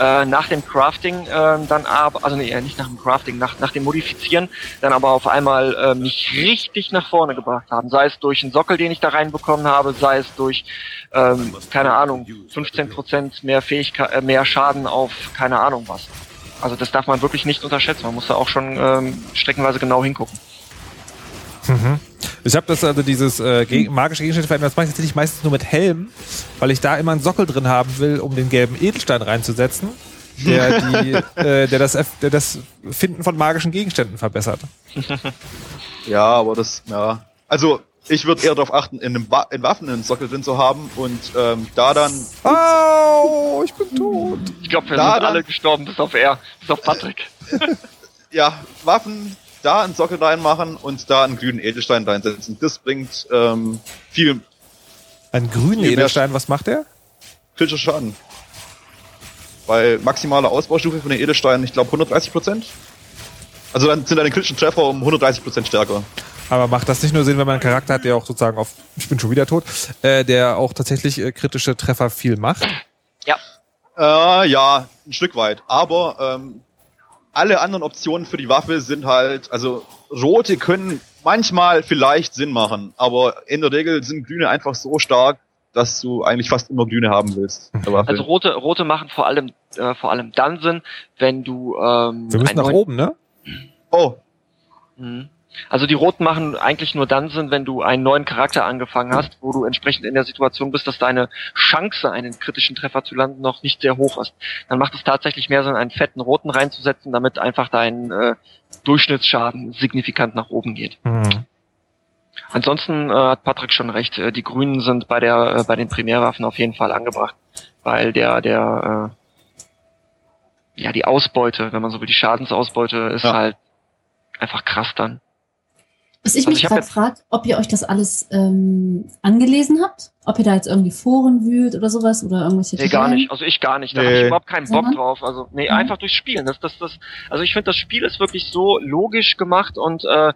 Äh, nach dem Crafting äh, dann aber, also nee, äh, nicht nach dem Crafting, nach, nach dem Modifizieren, dann aber auf einmal äh, mich richtig nach vorne gebracht haben. Sei es durch einen Sockel, den ich da reinbekommen habe, sei es durch, ähm, keine Ahnung, 15% mehr Fähigkeit, äh, mehr Schaden auf keine Ahnung was. Also das darf man wirklich nicht unterschätzen. Man muss da auch schon ähm, streckenweise genau hingucken. Mhm. Ich habe das also dieses äh, magische Gegenstände verändert. Das mache ich tatsächlich meistens nur mit Helm, weil ich da immer einen Sockel drin haben will, um den gelben Edelstein reinzusetzen, der, die, äh, der, das, der das Finden von magischen Gegenständen verbessert. Ja, aber das, ja. Also, ich würde eher darauf achten, in, einem Wa in Waffen einen Sockel drin zu haben und ähm, da dann, Au, ich bin tot. Ich glaube, wir Da sind dann- alle gestorben, bis auf er, bis auf Patrick. ja, Waffen, da einen Sockel reinmachen und da einen grünen Edelstein reinsetzen. Das bringt ähm, viel Ein grünen Viel Edelstein, was macht der? kritischer Schaden. Bei maximaler Ausbaustufe von den Edelsteinen, ich glaube 130 Prozent. Also dann sind deine kritischen Treffer um 130 Prozent stärker. Aber macht das nicht nur Sinn, wenn man einen Charakter hat, der auch sozusagen auf, ich bin schon wieder tot, äh, der auch tatsächlich äh, kritische Treffer viel macht? Äh, ja, ein Stück weit. Aber ähm, alle anderen Optionen für die Waffe sind halt, also rote können manchmal vielleicht Sinn machen, aber in der Regel sind grüne einfach so stark, dass du eigentlich fast immer grüne haben willst. Waffe. Also rote, rote machen vor allem, äh, vor allem dann Sinn, wenn du ähm, Wir müssen nach oben, ne? oh, Mhm. Also die roten machen eigentlich nur dann Sinn, wenn du einen neuen Charakter angefangen hast, wo du entsprechend in der Situation bist, dass deine Chance, einen kritischen Treffer zu landen, noch nicht sehr hoch ist. Dann macht es tatsächlich mehr Sinn, einen fetten roten reinzusetzen, damit einfach dein äh, Durchschnittsschaden signifikant nach oben geht. Mhm. Ansonsten äh, hat Patrick schon recht. Äh, die Grünen sind bei der äh, bei den Primärwaffen auf jeden Fall angebracht, weil der der äh, ja die Ausbeute, wenn man so will, die Schadensausbeute ist Ja. halt einfach krass dann. Was ich Also mich gerade frage, ob ihr euch das alles ähm, angelesen habt? Ob ihr da jetzt irgendwie Foren wühlt oder sowas oder irgendwelche Nee, gar nicht. Also ich gar nicht. Da Nee. hab ich überhaupt keinen Bock drauf. Also nee, Mhm. einfach durch Spielen. Das, das, das, also ich finde, das Spiel ist wirklich so logisch gemacht und äh,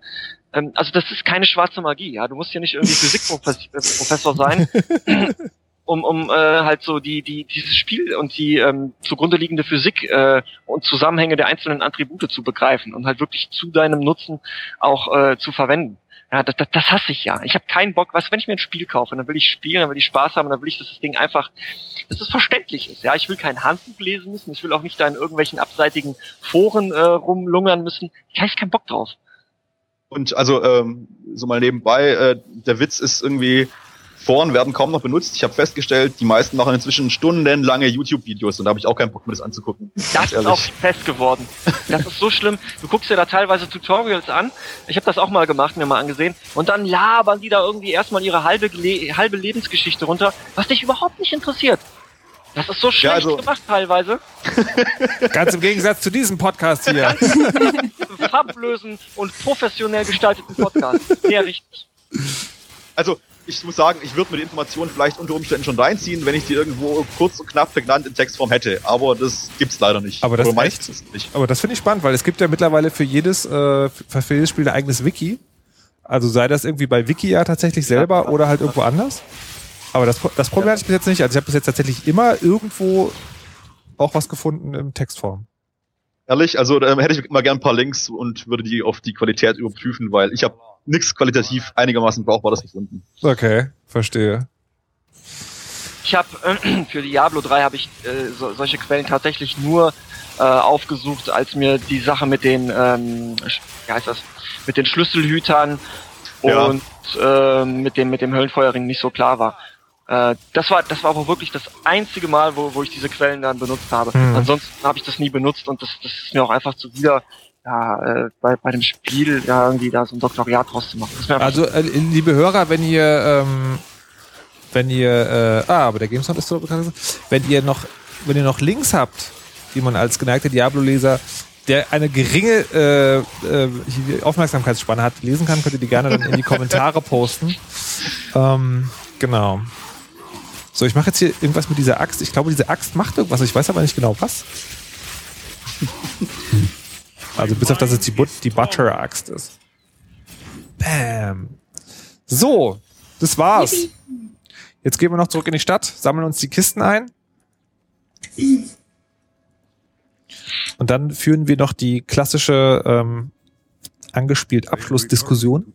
ähm, also das ist keine schwarze Magie. Ja, du musst ja nicht irgendwie Physikprofessor sein, um, um äh, halt so die, die, dieses Spiel und die ähm, zugrunde liegende Physik äh, und Zusammenhänge der einzelnen Attribute zu begreifen und halt wirklich zu deinem Nutzen auch äh, zu verwenden. Ja, das, das, das hasse ich ja. Ich habe keinen Bock, was, wenn ich mir ein Spiel kaufe, dann will ich spielen, dann will ich Spaß haben, dann will ich, dass das Ding einfach, dass es verständlich ist. Ja, ich will kein Handbuch lesen müssen, ich will auch nicht da in irgendwelchen abseitigen Foren äh, rumlungern müssen. Ich habe keinen Bock drauf. Und also ähm, so mal nebenbei, äh, der Witz ist irgendwie, Foren werden kaum noch benutzt. Ich habe festgestellt, die meisten machen inzwischen stundenlange YouTube-Videos und da habe ich auch keinen Bock mir das anzugucken. Das ist ehrlich. auch fest geworden. Das ist so schlimm. Du guckst dir da teilweise Tutorials an. Ich habe das auch mal gemacht, mir mal angesehen. Und dann labern die da irgendwie erstmal ihre halbe, Le halbe Lebensgeschichte runter, was dich überhaupt nicht interessiert. Das ist so schlecht also- gemacht teilweise. Ganz im Gegensatz zu diesem Podcast hier. Farblosen und professionell gestalteten Podcast. Sehr richtig. Also ich muss sagen, ich würde mir die Informationen vielleicht unter Umständen schon reinziehen, wenn ich die irgendwo kurz und knapp prägnant in Textform hätte. Aber das gibt's leider nicht. Aber das echt? nicht. Aber das finde ich spannend, weil es gibt ja mittlerweile für jedes, äh, für jedes Spiel ein eigenes Wiki. Also sei das irgendwie bei Wiki ja tatsächlich selber oder halt irgendwo anders. Aber das, das Problem hatte ich bis jetzt nicht. Also ich habe bis jetzt tatsächlich immer irgendwo auch was gefunden in Textform. Ehrlich, also da hätte ich immer gern ein paar Links und würde die auf die Qualität überprüfen, weil ich habe nichts qualitativ einigermaßen Brauchbares gefunden. Okay, verstehe. ich habe äh, für Diablo 3 habe ich äh, so, solche Quellen tatsächlich nur äh, aufgesucht, als mir die Sache mit den, ähm, wie heißt das, mit den Schlüsselhütern Ja. und äh, mit dem mit dem Höllenfeuerring nicht so klar war. Äh, das war das war aber wirklich das einzige Mal, wo, wo ich diese Quellen dann benutzt habe. Hm. Ansonsten habe ich das nie benutzt und das, das ist mir auch einfach zuwider, ja, äh, bei, bei dem Spiel ja irgendwie da so ein Doktoriat draus zu machen. Also, äh, liebe Hörer, wenn ihr, ähm, wenn ihr, äh, ah, aber der GameSound ist so bekannt. Wenn ihr noch, wenn ihr noch Links habt, die man als geneigter Diablo-Leser, der eine geringe äh, äh, Aufmerksamkeitsspanne hat, lesen kann, könnt ihr die gerne dann in die Kommentare posten. Ähm, genau. So, ich mache jetzt hier irgendwas mit dieser Axt. Ich glaube, diese Axt macht irgendwas. Ich weiß aber nicht genau was. Also bis auf das es die, But die Butter-Axt ist. Bam. So, das war's. Jetzt gehen wir noch zurück in die Stadt, sammeln uns die Kisten ein. Und dann führen wir noch die klassische ähm, angespielt Abschlussdiskussion.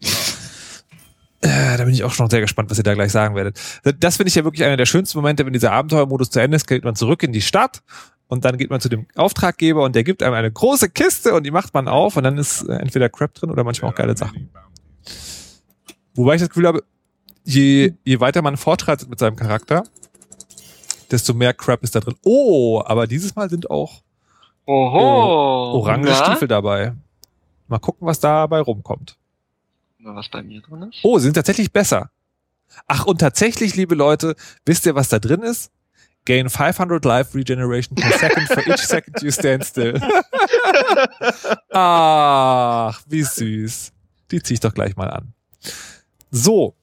Äh, da bin ich auch schon sehr gespannt, was ihr da gleich sagen werdet. Das finde ich ja wirklich einer der schönsten Momente, wenn dieser Abenteuermodus zu Ende ist, geht man zurück in die Stadt und dann geht man zu dem Auftraggeber und der gibt einem eine große Kiste und die macht man auf und dann ist äh, entweder Crap drin oder manchmal auch geile Sachen. Wobei ich das Gefühl habe, je, je weiter man fortschreitet mit seinem Charakter, desto mehr Crap ist da drin. Oh, aber dieses Mal sind auch Oho. orange Na? Stiefel dabei. Mal gucken, was dabei rumkommt. Was bei mir drin ist? Oh, sie sind tatsächlich besser. Ach, und tatsächlich, liebe Leute, wisst ihr, was da drin ist? Gain 500 Life Regeneration per second for each second you stand still. Ach, wie süß. Die zieh ich doch gleich mal an. So,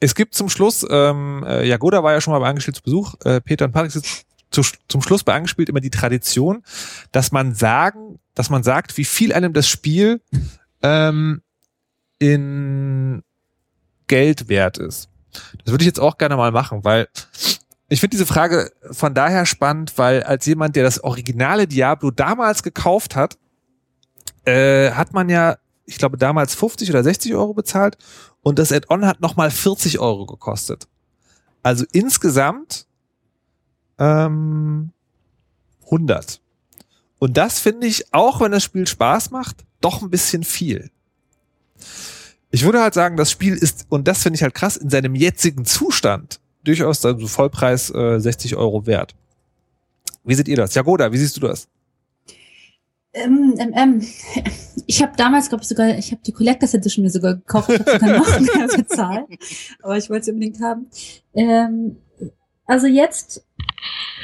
es gibt zum Schluss, ähm, äh, Jagoda war ja schon mal bei Angespielt zu Besuch, äh, Peter und Patrick sind zu, zum Schluss bei Angespielt immer die Tradition, dass man sagen, dass man sagt, wie viel einem das Spiel ähm, in Geld wert ist. Das würde ich jetzt auch gerne mal machen, weil ich finde diese Frage von daher spannend, weil als jemand, der das originale Diablo damals gekauft hat, äh, hat man ja, ich glaube, damals 50 oder 60 Euro bezahlt und das Add-on hat nochmal 40 Euro gekostet. Also insgesamt ähm, 100. Und das finde ich, auch wenn das Spiel Spaß macht, doch ein bisschen viel. Ich würde halt sagen, das Spiel ist, und das finde ich halt krass, in seinem jetzigen Zustand durchaus also Vollpreis äh, 60 Euro wert. Wie seht ihr das? Jagoda, wie siehst du das? Ähm, ähm, ähm. Ich habe damals, glaube ich, sogar, ich habe die Collectors Edition mir sogar gekauft, ich habe sogar noch mehr bezahlt, aber ich wollte sie unbedingt haben. Ähm, also jetzt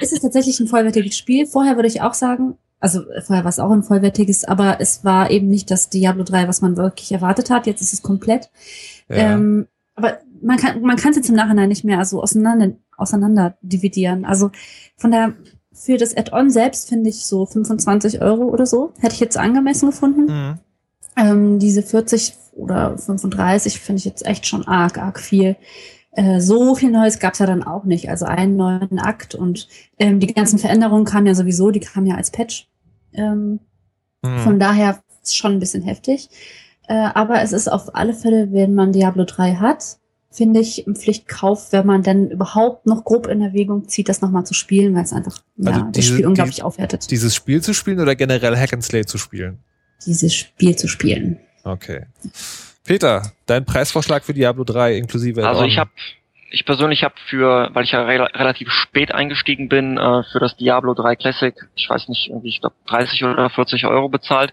ist es tatsächlich ein vollwertiges Spiel. Vorher würde ich auch sagen, also vorher war es auch ein vollwertiges, aber es war eben nicht das Diablo 3, was man wirklich erwartet hat. Jetzt ist es komplett. Ähm, aber man kann man kann es jetzt im Nachhinein nicht mehr so auseinander auseinander dividieren. Also von der für das Add-on selbst finde ich so 25 Euro oder so hätte ich jetzt angemessen gefunden. Mhm. Ähm, diese 40 oder 35 finde ich jetzt echt schon arg arg viel. Äh, so viel Neues gab es ja dann auch nicht. Also einen neuen Akt und ähm, die ganzen Veränderungen kamen ja sowieso, die kamen ja als Patch. Ähm, Mhm. von daher ist schon ein bisschen heftig. Äh, aber es ist auf alle Fälle, wenn man Diablo 3 hat, finde ich ein Pflichtkauf, wenn man denn überhaupt noch grob in Erwägung zieht, das nochmal zu spielen, weil es einfach Also ja, das diese- Spiel unglaublich die- aufwertet, Dieses Spiel zu spielen oder generell Hack and Slay zu spielen? dieses Spiel zu spielen. Okay. Peter, dein Preisvorschlag für Diablo 3 inklusive Also ich habe, ich persönlich habe für, weil ich ja rela relativ spät eingestiegen bin, äh, für das Diablo 3 Classic, ich weiß nicht, irgendwie, ich glaube 30 oder 40 Euro bezahlt.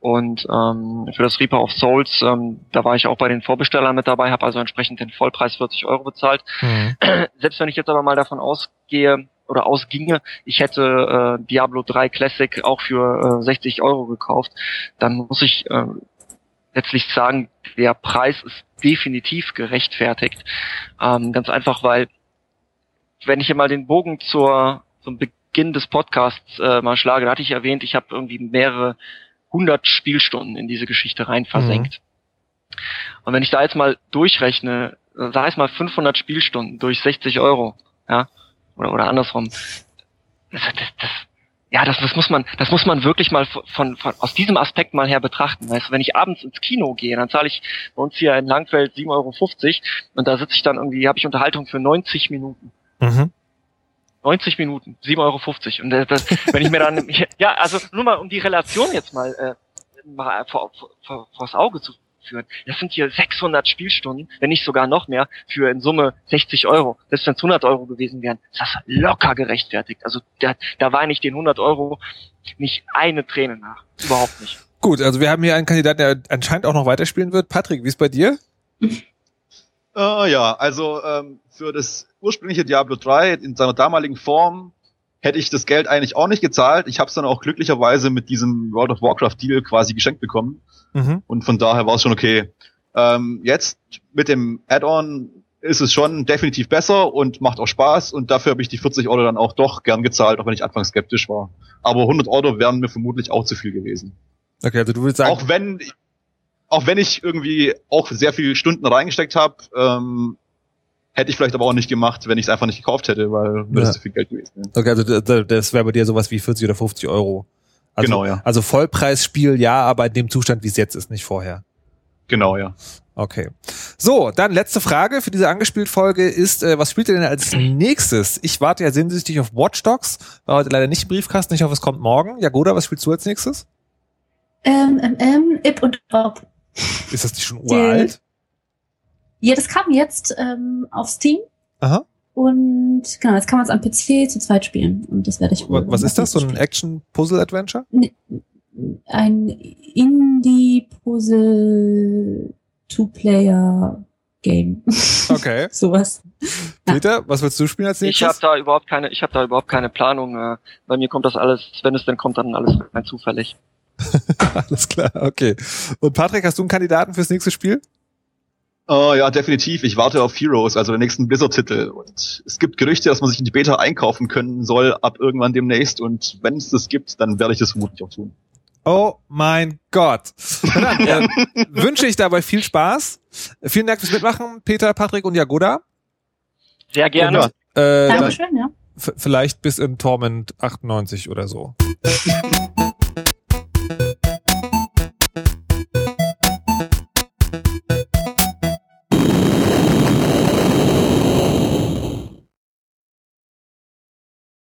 Und ähm, für das Reaper of Souls, ähm, da war ich auch bei den Vorbestellern mit dabei, habe also entsprechend den Vollpreis 40 Euro bezahlt. Mhm. Selbst wenn ich jetzt aber mal davon ausgehe oder ausginge, ich hätte äh, Diablo 3 Classic auch für äh, 60 Euro gekauft, dann muss ich äh, letztlich sagen, der Preis ist definitiv gerechtfertigt. Ähm, ganz einfach, weil wenn ich hier mal den Bogen zur zum Beginn des Podcasts äh, mal schlage, da hatte ich erwähnt, ich habe irgendwie mehrere hundert Spielstunden in diese Geschichte rein versenkt. Und wenn ich da jetzt mal durchrechne, äh, sag ich mal 500 Spielstunden durch 60 Euro, ja, oder, oder andersrum, das, das, das, ja, das, das muss man, das muss man wirklich mal von, von, aus diesem Aspekt mal her betrachten. Weißt du, wenn ich abends ins Kino gehe, dann zahle ich bei uns hier in Langfeld 7,50 Euro und da sitze ich dann irgendwie, habe ich Unterhaltung für 90 Minuten. Mhm. 90 Minuten, 7,50 Euro. Und das, das, wenn ich mir dann, ja, also nur mal um die Relation jetzt mal, äh, mal vor, vor, vors Auge zu führen. Das sind hier 600 Spielstunden, wenn nicht sogar noch mehr, für in Summe 60 Euro. Selbst wenn es 100 Euro gewesen wären, ist das locker gerechtfertigt. Also da, da war nicht den 100 Euro nicht eine Träne nach. Überhaupt nicht. Gut, also wir haben hier einen Kandidaten, der anscheinend auch noch weiterspielen wird. Patrick, wie ist bei dir? Äh, ja, also ähm, für das ursprüngliche Diablo 3 in seiner damaligen Form hätte ich das Geld eigentlich auch nicht gezahlt. Ich habe es dann auch glücklicherweise mit diesem World of Warcraft Deal quasi geschenkt bekommen. Mhm. Und von daher war es schon okay. Ähm, jetzt mit dem Add-on ist es schon definitiv besser und macht auch Spaß und dafür habe ich die 40 Euro dann auch doch gern gezahlt, auch wenn ich anfangs skeptisch war. Aber 100 Euro wären mir vermutlich auch zu viel gewesen. Okay, also du willst sagen, Auch wenn, auch wenn ich irgendwie auch sehr viele Stunden reingesteckt habe, ähm, hätte ich vielleicht aber auch nicht gemacht, wenn ich es einfach nicht gekauft hätte, weil Ja. das zu viel Geld gewesen wäre. okay, also das wäre bei dir sowas wie 40 oder 50 Euro. Also, Genau, ja. Also Vollpreisspiel, ja, aber in dem Zustand, wie es jetzt ist, nicht vorher. Genau, ja. Okay. So, dann letzte Frage für diese angespielt Folge ist, äh, was spielt ihr denn als nächstes? Ich warte ja sehnsüchtig auf Watch Dogs, war heute leider nicht im Briefkasten, ich hoffe, es kommt morgen. Jagoda, was spielst du als nächstes? Ähm, ähm, ähm, Ip und Bob. Ist das nicht schon Die- uralt? Ja, das kam jetzt ähm, auf Steam. Aha. Und genau, jetzt kann man es am PC zu zweit spielen. Und das werde ich wohl. Wa- Was ist das? So ein. Action-Puzzle-Adventure? Ein Indie-Puzzle-Two-Player-Game. Okay. Sowas. Ja. Peter, was willst du spielen als Ich habe nächstes? da überhaupt keine, ich habe da überhaupt keine Planung. Äh, bei mir kommt das alles, wenn es denn kommt, dann alles rein zufällig. Alles klar, okay. Und Patrick, hast du einen Kandidaten fürs nächste Spiel? Äh, ja, definitiv. Ich warte auf Heroes, also den nächsten Blizzard-Titel. Und es gibt Gerüchte, dass man sich in die Beta einkaufen können soll ab irgendwann demnächst. Und wenn es das gibt, dann werde ich das vermutlich auch tun. Oh mein Gott. Dann, äh, wünsche ich dabei viel Spaß. Vielen Dank fürs Mitmachen, Peter, Patrick und Jagoda. Sehr gerne. Ja. Äh, Dankeschön, ja. vielleicht bis in Torment 98 oder so.